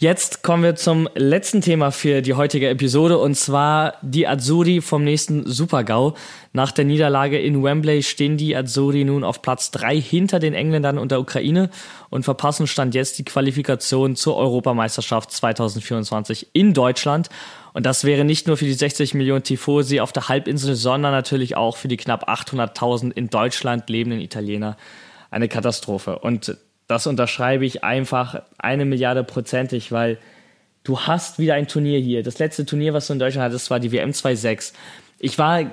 B: Jetzt kommen wir zum letzten Thema für die heutige Episode und zwar die Azzurri vom nächsten Supergau. Nach der Niederlage in Wembley stehen die Azzurri nun auf Platz drei hinter den Engländern und der Ukraine und verpassen Stand jetzt die Qualifikation zur Europameisterschaft 2024 in Deutschland. Und das wäre nicht nur für die 60 Millionen Tifosi auf der Halbinsel, sondern natürlich auch für die knapp 800.000 in Deutschland lebenden Italiener eine Katastrophe. Und das unterschreibe ich einfach eine Milliarde prozentig, weil du hast wieder ein Turnier hier. Das letzte Turnier, was du in Deutschland hattest, war die WM 2.6. Ich war ein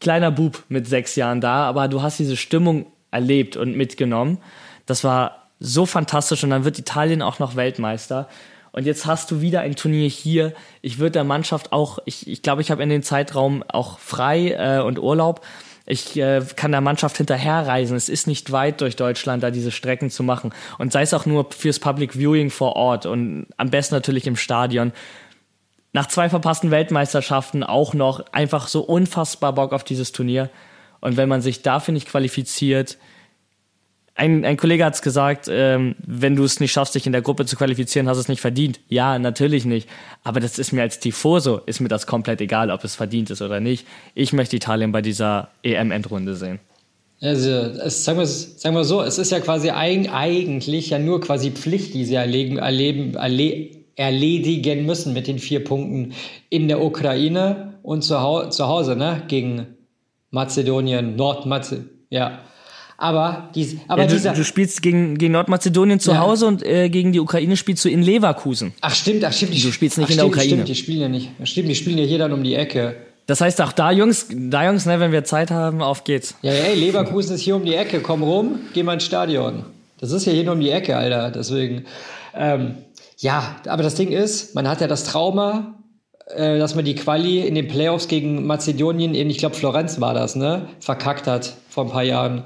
B: kleiner Bub mit sechs Jahren da, aber du hast diese Stimmung erlebt und mitgenommen. Das war so fantastisch und dann wird Italien auch noch Weltmeister. Und jetzt hast du wieder ein Turnier hier. Ich würde der Mannschaft auch, ich, ich glaube, ich habe in den Zeitraum auch frei äh, und Urlaub. Ich äh, kann der Mannschaft hinterherreisen. Es ist nicht weit durch Deutschland, da diese Strecken zu machen. Und sei es auch nur fürs Public Viewing vor Ort und am besten natürlich im Stadion. Nach zwei verpassten Weltmeisterschaften auch noch einfach so unfassbar Bock auf dieses Turnier. Und wenn man sich dafür nicht qualifiziert, ein, ein Kollege hat es gesagt, ähm, wenn du es nicht schaffst, dich in der Gruppe zu qualifizieren, hast du es nicht verdient. Ja, natürlich nicht. Aber das ist mir als Tifoso, ist mir das komplett egal, ob es verdient ist oder nicht. Ich möchte Italien bei dieser EM-Endrunde sehen.
D: Also, es, sagen, wir, sagen wir so, es ist ja quasi eig eigentlich ja nur quasi Pflicht, die sie erlegen, erleben, erle erledigen müssen mit den vier Punkten in der Ukraine und zu, zu Hause, ne? Gegen Mazedonien, Nordmazedonien, ja. Aber, dies, aber
B: ja, du,
D: dieser.
B: du spielst gegen, gegen Nordmazedonien zu
D: Ja.
B: Hause und äh, gegen die Ukraine spielst du in Leverkusen.
D: Ach stimmt, ach stimmt.
B: Du spielst nicht
D: ach,
B: in der Ukraine.
D: Stimmt, die spielen ja nicht. Stimmt, die spielen ja hier dann um die Ecke.
B: Das heißt auch da, Jungs, da Jungs, ne, wenn wir Zeit haben, auf geht's.
D: Ja, ey, Leverkusen ist hier um die Ecke. Komm rum, geh mal ins Stadion. Das ist ja hier nur um die Ecke, Alter. Deswegen. Ähm, ja, aber das Ding ist, man hat ja das Trauma, äh, dass man die Quali in den Playoffs gegen Mazedonien in, ich glaube, Florenz war das, ne? Verkackt hat vor ein paar Jahren.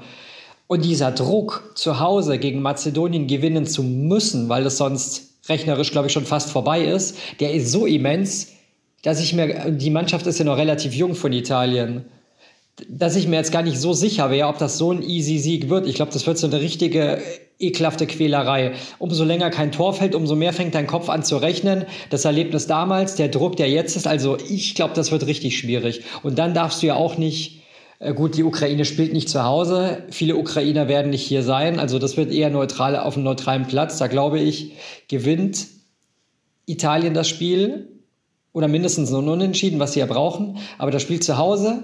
D: Und dieser Druck, zu Hause gegen Mazedonien gewinnen zu müssen, weil das sonst rechnerisch, glaube ich, schon fast vorbei ist, der ist so immens, dass ich mir, die Mannschaft ist ja noch relativ jung von Italien, dass ich mir jetzt gar nicht so sicher wäre, ob das so ein easy Sieg wird. Ich glaube, das wird so eine richtige ekelhafte Quälerei. Umso länger kein Tor fällt, umso mehr fängt dein Kopf an zu rechnen. Das Erlebnis damals, der Druck, der jetzt ist, also ich glaube, das wird richtig schwierig. Und dann darfst du ja auch nicht, gut, die Ukraine spielt nicht zu Hause, viele Ukrainer werden nicht hier sein, also das wird eher neutral auf einem neutralen Platz. Da glaube ich, gewinnt Italien das Spiel oder mindestens nur Unentschieden, was sie ja brauchen. Aber das Spiel zu Hause,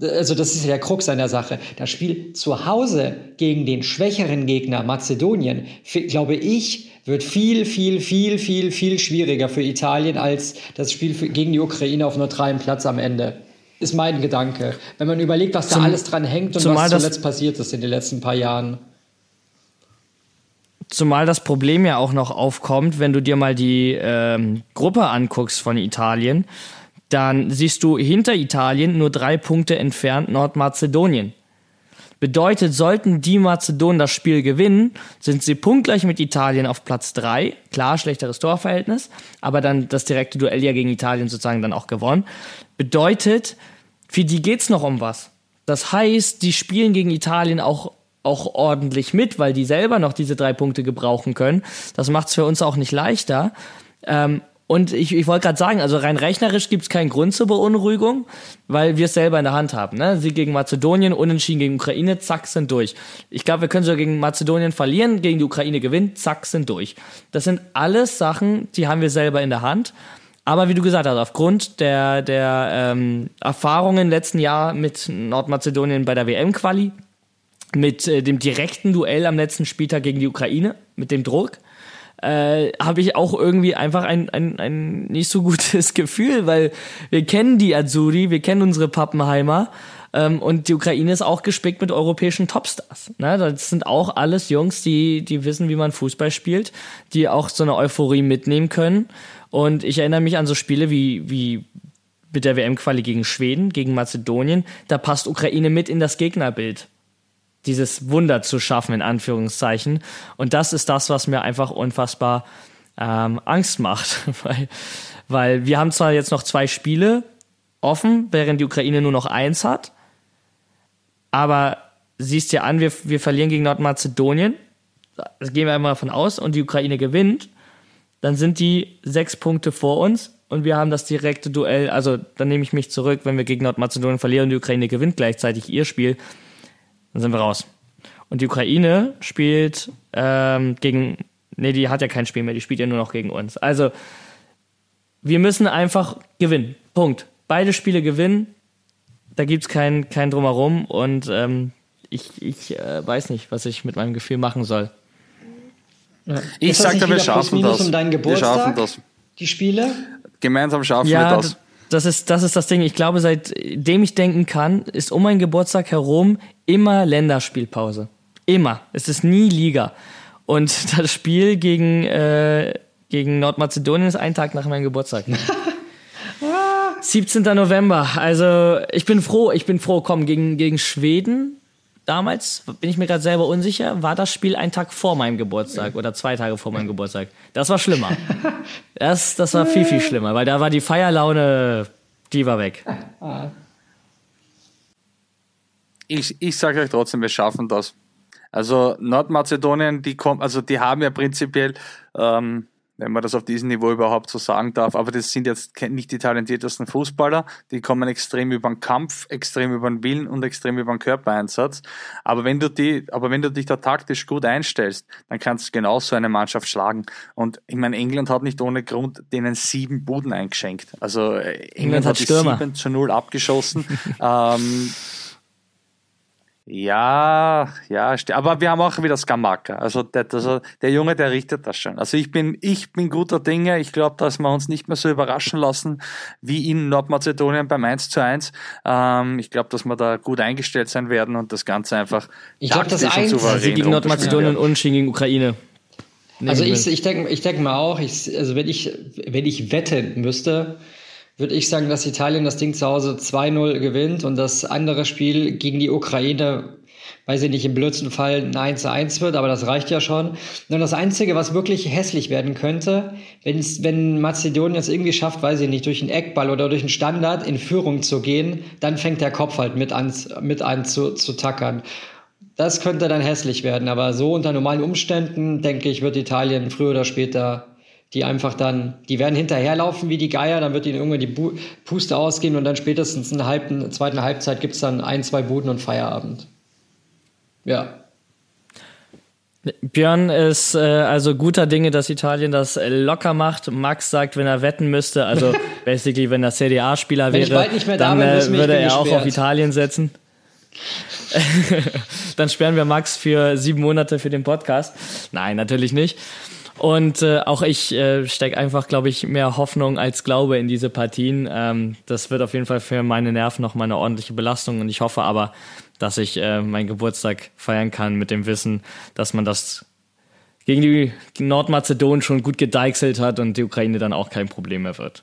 D: also das ist ja der Krux an der Sache. Das Spiel zu Hause gegen den schwächeren Gegner Mazedonien, glaube ich, wird viel, viel, viel, viel, viel schwieriger für Italien als das Spiel gegen die Ukraine auf neutralem Platz am Ende. Ist mein Gedanke. Wenn man überlegt, was da
B: Zum-
D: alles dran hängt und was zuletzt passiert ist in den letzten paar Jahren.
B: Zumal das Problem ja auch noch aufkommt, wenn du dir mal die ähm, Gruppe anguckst von Italien, dann siehst du hinter Italien nur drei Punkte entfernt Nordmazedonien. Bedeutet, sollten die Mazedonen das Spiel gewinnen, sind sie punktgleich mit Italien auf Platz drei. Klar, schlechteres Torverhältnis, aber dann das direkte Duell ja gegen Italien sozusagen dann auch gewonnen. Bedeutet, für die geht's noch um was. Das heißt, die spielen gegen Italien auch, auch ordentlich mit, weil die selber noch diese drei Punkte gebrauchen können. Das macht's für uns auch nicht leichter. Ähm, und ich, ich wollte gerade sagen, also rein rechnerisch gibt es keinen Grund zur Beunruhigung, weil wir es selber in der Hand haben. Ne? Sie gegen Mazedonien, unentschieden gegen Ukraine, zack, sind durch. Ich glaube, wir können sogar gegen Mazedonien verlieren, gegen die Ukraine gewinnen, zack, sind durch. Das sind alles Sachen, die haben wir selber in der Hand. Aber wie du gesagt hast, aufgrund der, der ähm, Erfahrungen letzten Jahr mit Nordmazedonien bei der WM-Quali, mit äh, dem direkten Duell am letzten Spieltag gegen die Ukraine, mit dem Druck, äh, habe ich auch irgendwie einfach ein, ein, ein nicht so gutes Gefühl, weil wir kennen die Azuri, wir kennen unsere Pappenheimer ähm, und die Ukraine ist auch gespickt mit europäischen Topstars. Ne? Das sind auch alles Jungs, die, die wissen, wie man Fußball spielt, die auch so eine Euphorie mitnehmen können. Und ich erinnere mich an so Spiele wie, wie mit der WM-Quali gegen Schweden, gegen Mazedonien. Da passt Ukraine mit in das Gegnerbild dieses Wunder zu schaffen, in Anführungszeichen. Und das ist das, was mir einfach unfassbar ähm, Angst macht. weil, weil wir haben zwar jetzt noch zwei Spiele offen, während die Ukraine nur noch eins hat. Aber siehst dir an, wir, wir verlieren gegen Nordmazedonien. Das gehen wir einmal davon aus und die Ukraine gewinnt. Dann sind die sechs Punkte vor uns und wir haben das direkte Duell. Also dann nehme ich mich zurück, wenn wir gegen Nordmazedonien verlieren und die Ukraine gewinnt gleichzeitig ihr Spiel dann sind wir raus. Und die Ukraine spielt ähm, gegen, nee, die hat ja kein Spiel mehr, die spielt ja nur noch gegen uns. Also wir müssen einfach gewinnen. Punkt. Beide Spiele gewinnen. Da gibt's kein, kein Drumherum und ähm, ich, ich äh, weiß nicht, was ich mit meinem Gefühl machen soll.
C: Ja. Ich sagte, wir schaffen das.
D: Um deinen Geburtstag, wir schaffen das. Die Spiele?
C: Gemeinsam schaffen
B: ja,
C: wir das
B: das ist, das ist das Ding. Ich glaube, seitdem ich denken kann, ist um meinen Geburtstag herum immer Länderspielpause. Immer. Es ist nie Liga. Und das Spiel gegen, äh, gegen Nordmazedonien ist ein Tag nach meinem Geburtstag. 17. November. Also ich bin froh, ich bin froh. Komm, gegen, gegen Schweden damals, bin ich mir gerade selber unsicher, war das Spiel ein Tag vor meinem Geburtstag oder zwei Tage vor meinem Geburtstag. Das war schlimmer. Das, das war viel, viel schlimmer, weil da war die Feierlaune, die war weg.
C: Ich, ich sage euch trotzdem, wir schaffen das. Also Nordmazedonien, die kommen, also die haben ja prinzipiell ähm, wenn man das auf diesem Niveau überhaupt so sagen darf. Aber das sind jetzt nicht die talentiertesten Fußballer. Die kommen extrem über den Kampf, extrem über den Willen und extrem über den Körpereinsatz. Aber wenn du die, aber wenn du dich da taktisch gut einstellst, dann kannst du genau so eine Mannschaft schlagen. Und ich meine, England hat nicht ohne Grund denen sieben Buden eingeschenkt. Also äh, England, England hat, hat die sieben zu null abgeschossen. ähm, ja, ja, aber wir haben auch wieder Skamaka. Also der, also der Junge, der richtet das schon. Also ich bin, ich bin guter Dinge. Ich glaube, dass wir uns nicht mehr so überraschen lassen wie in Nordmazedonien beim 1 zu 1. Ähm, ich glaube, dass wir da gut eingestellt sein werden und das Ganze einfach
D: ich glaube, das eins
B: also gegen Nordmazedonien und gegen Ukraine.
D: Also ich, ich denke ich denk mal auch, ich, also wenn ich, wenn ich wetten müsste, würde ich sagen, dass Italien das Ding zu Hause 2-0 gewinnt und das andere Spiel gegen die Ukraine, weiß ich nicht, im blödsten Fall ein 1-1 wird, aber das reicht ja schon. Und das Einzige, was wirklich hässlich werden könnte, wenn's, wenn Mazedonien es irgendwie schafft, weiß ich nicht, durch einen Eckball oder durch einen Standard in Führung zu gehen, dann fängt der Kopf halt mit an, mit an zu, zu tackern. Das könnte dann hässlich werden, aber so unter normalen Umständen, denke ich, wird Italien früher oder später die einfach dann, die werden hinterherlaufen wie die Geier, dann wird ihnen irgendwann die Bu Puste ausgehen und dann spätestens in der halben, zweiten Halbzeit gibt es dann ein, zwei Buden und Feierabend. Ja.
B: Björn ist äh, also guter Dinge, dass Italien das locker macht. Max sagt, wenn er wetten müsste, also basically, wenn er CDA-Spieler wäre, dann äh, würde er auch auf Italien setzen. dann sperren wir Max für sieben Monate für den Podcast. Nein, natürlich nicht. Und äh, auch ich äh, stecke einfach, glaube ich, mehr Hoffnung als Glaube in diese Partien. Ähm, das wird auf jeden Fall für meine Nerven noch mal eine ordentliche Belastung. Und ich hoffe aber, dass ich äh, meinen Geburtstag feiern kann mit dem Wissen, dass man das gegen die Nordmazedonien schon gut gedeichselt hat und die Ukraine dann auch kein Problem mehr wird.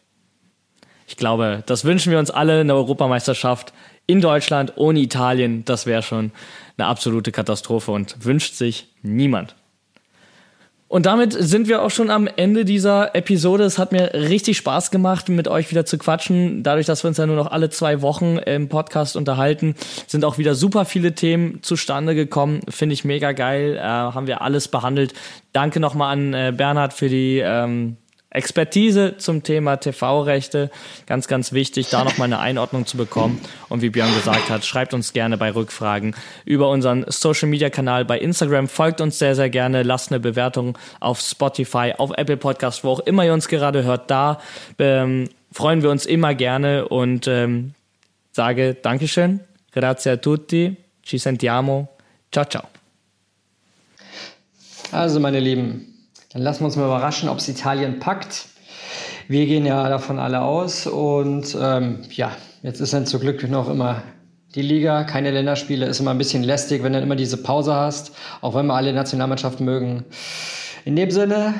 B: Ich glaube, das wünschen wir uns alle, eine Europameisterschaft in Deutschland ohne Italien. Das wäre schon eine absolute Katastrophe und wünscht sich niemand. Und damit sind wir auch schon am Ende dieser Episode. Es hat mir richtig Spaß gemacht, mit euch wieder zu quatschen. Dadurch, dass wir uns ja nur noch alle zwei Wochen im Podcast unterhalten, sind auch wieder super viele Themen zustande gekommen. Finde ich mega geil. Äh, haben wir alles behandelt. Danke nochmal an äh, Bernhard für die ähm, Expertise zum Thema TV-Rechte. Ganz, ganz wichtig, da nochmal eine Einordnung zu bekommen. Und wie Björn gesagt hat, schreibt uns gerne bei Rückfragen über unseren Social-Media-Kanal bei Instagram. Folgt uns sehr, sehr gerne. Lasst eine Bewertung auf Spotify, auf Apple Podcast, wo auch immer ihr uns gerade hört. Da ähm, freuen wir uns immer gerne und ähm, sage Dankeschön. Grazie a tutti. Ci sentiamo. Ciao, ciao.
D: Also, meine Lieben, dann lassen wir uns mal überraschen, ob es Italien packt. Wir gehen ja davon alle aus. Und ähm, ja, jetzt ist dann zum Glück noch immer die Liga, keine Länderspiele. Ist immer ein bisschen lästig, wenn du immer diese Pause hast, auch wenn wir alle Nationalmannschaften mögen. In dem Sinne,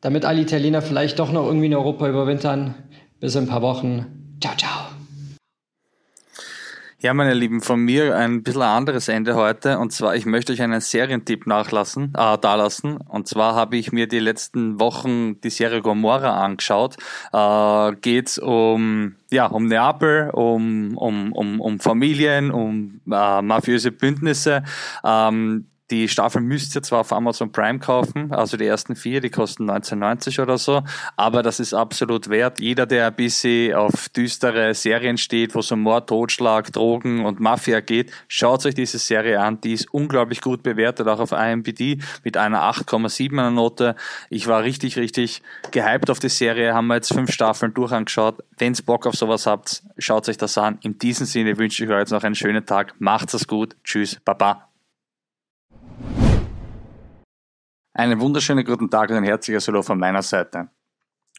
D: damit alle Italiener vielleicht doch noch irgendwie in Europa überwintern, bis in ein paar Wochen. Ciao, ciao.
C: Ja, meine Lieben, von mir ein bisschen anderes Ende heute. Und zwar, ich möchte euch einen Serientipp nachlassen, äh, dalassen. Und zwar habe ich mir die letzten Wochen die Serie Gomorra angeschaut. Äh, geht's um, ja, um Neapel, um, um, um, um Familien, um äh, mafiöse Bündnisse. Ähm, die Staffel müsst ihr zwar auf Amazon Prime kaufen, also die ersten vier, die kosten 1990 oder so, aber das ist absolut wert. Jeder, der ein bisschen auf düstere Serien steht, wo es um Mord, Totschlag, Drogen und Mafia geht, schaut euch diese Serie an. Die ist unglaublich gut bewertet, auch auf IMDb mit einer 8,7er Note. Ich war richtig, richtig gehypt auf die Serie, haben wir jetzt fünf Staffeln durch angeschaut. Wenn's Bock auf sowas habt, schaut euch das an. In diesem Sinne wünsche ich euch jetzt noch einen schönen Tag. Macht's es gut. Tschüss. Baba. Einen wunderschönen guten Tag und ein herzliches Hallo von meiner Seite.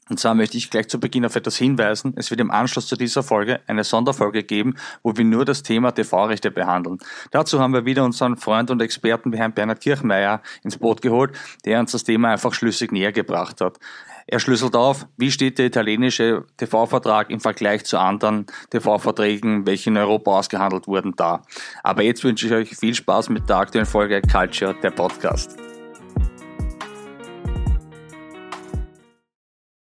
C: Und zwar möchte ich gleich zu Beginn auf etwas hinweisen. Es wird im Anschluss zu dieser Folge eine Sonderfolge geben, wo wir nur das Thema TV-Rechte behandeln. Dazu haben wir wieder unseren Freund und Experten Herrn Bernhard Kirchmeier ins Boot geholt, der uns das Thema einfach schlüssig näher gebracht hat. Er schlüsselt auf, wie steht der italienische TV-Vertrag im Vergleich zu anderen TV-Verträgen, welche in Europa ausgehandelt wurden, da. Aber jetzt wünsche ich euch viel Spaß mit der aktuellen Folge Culture, der Podcast.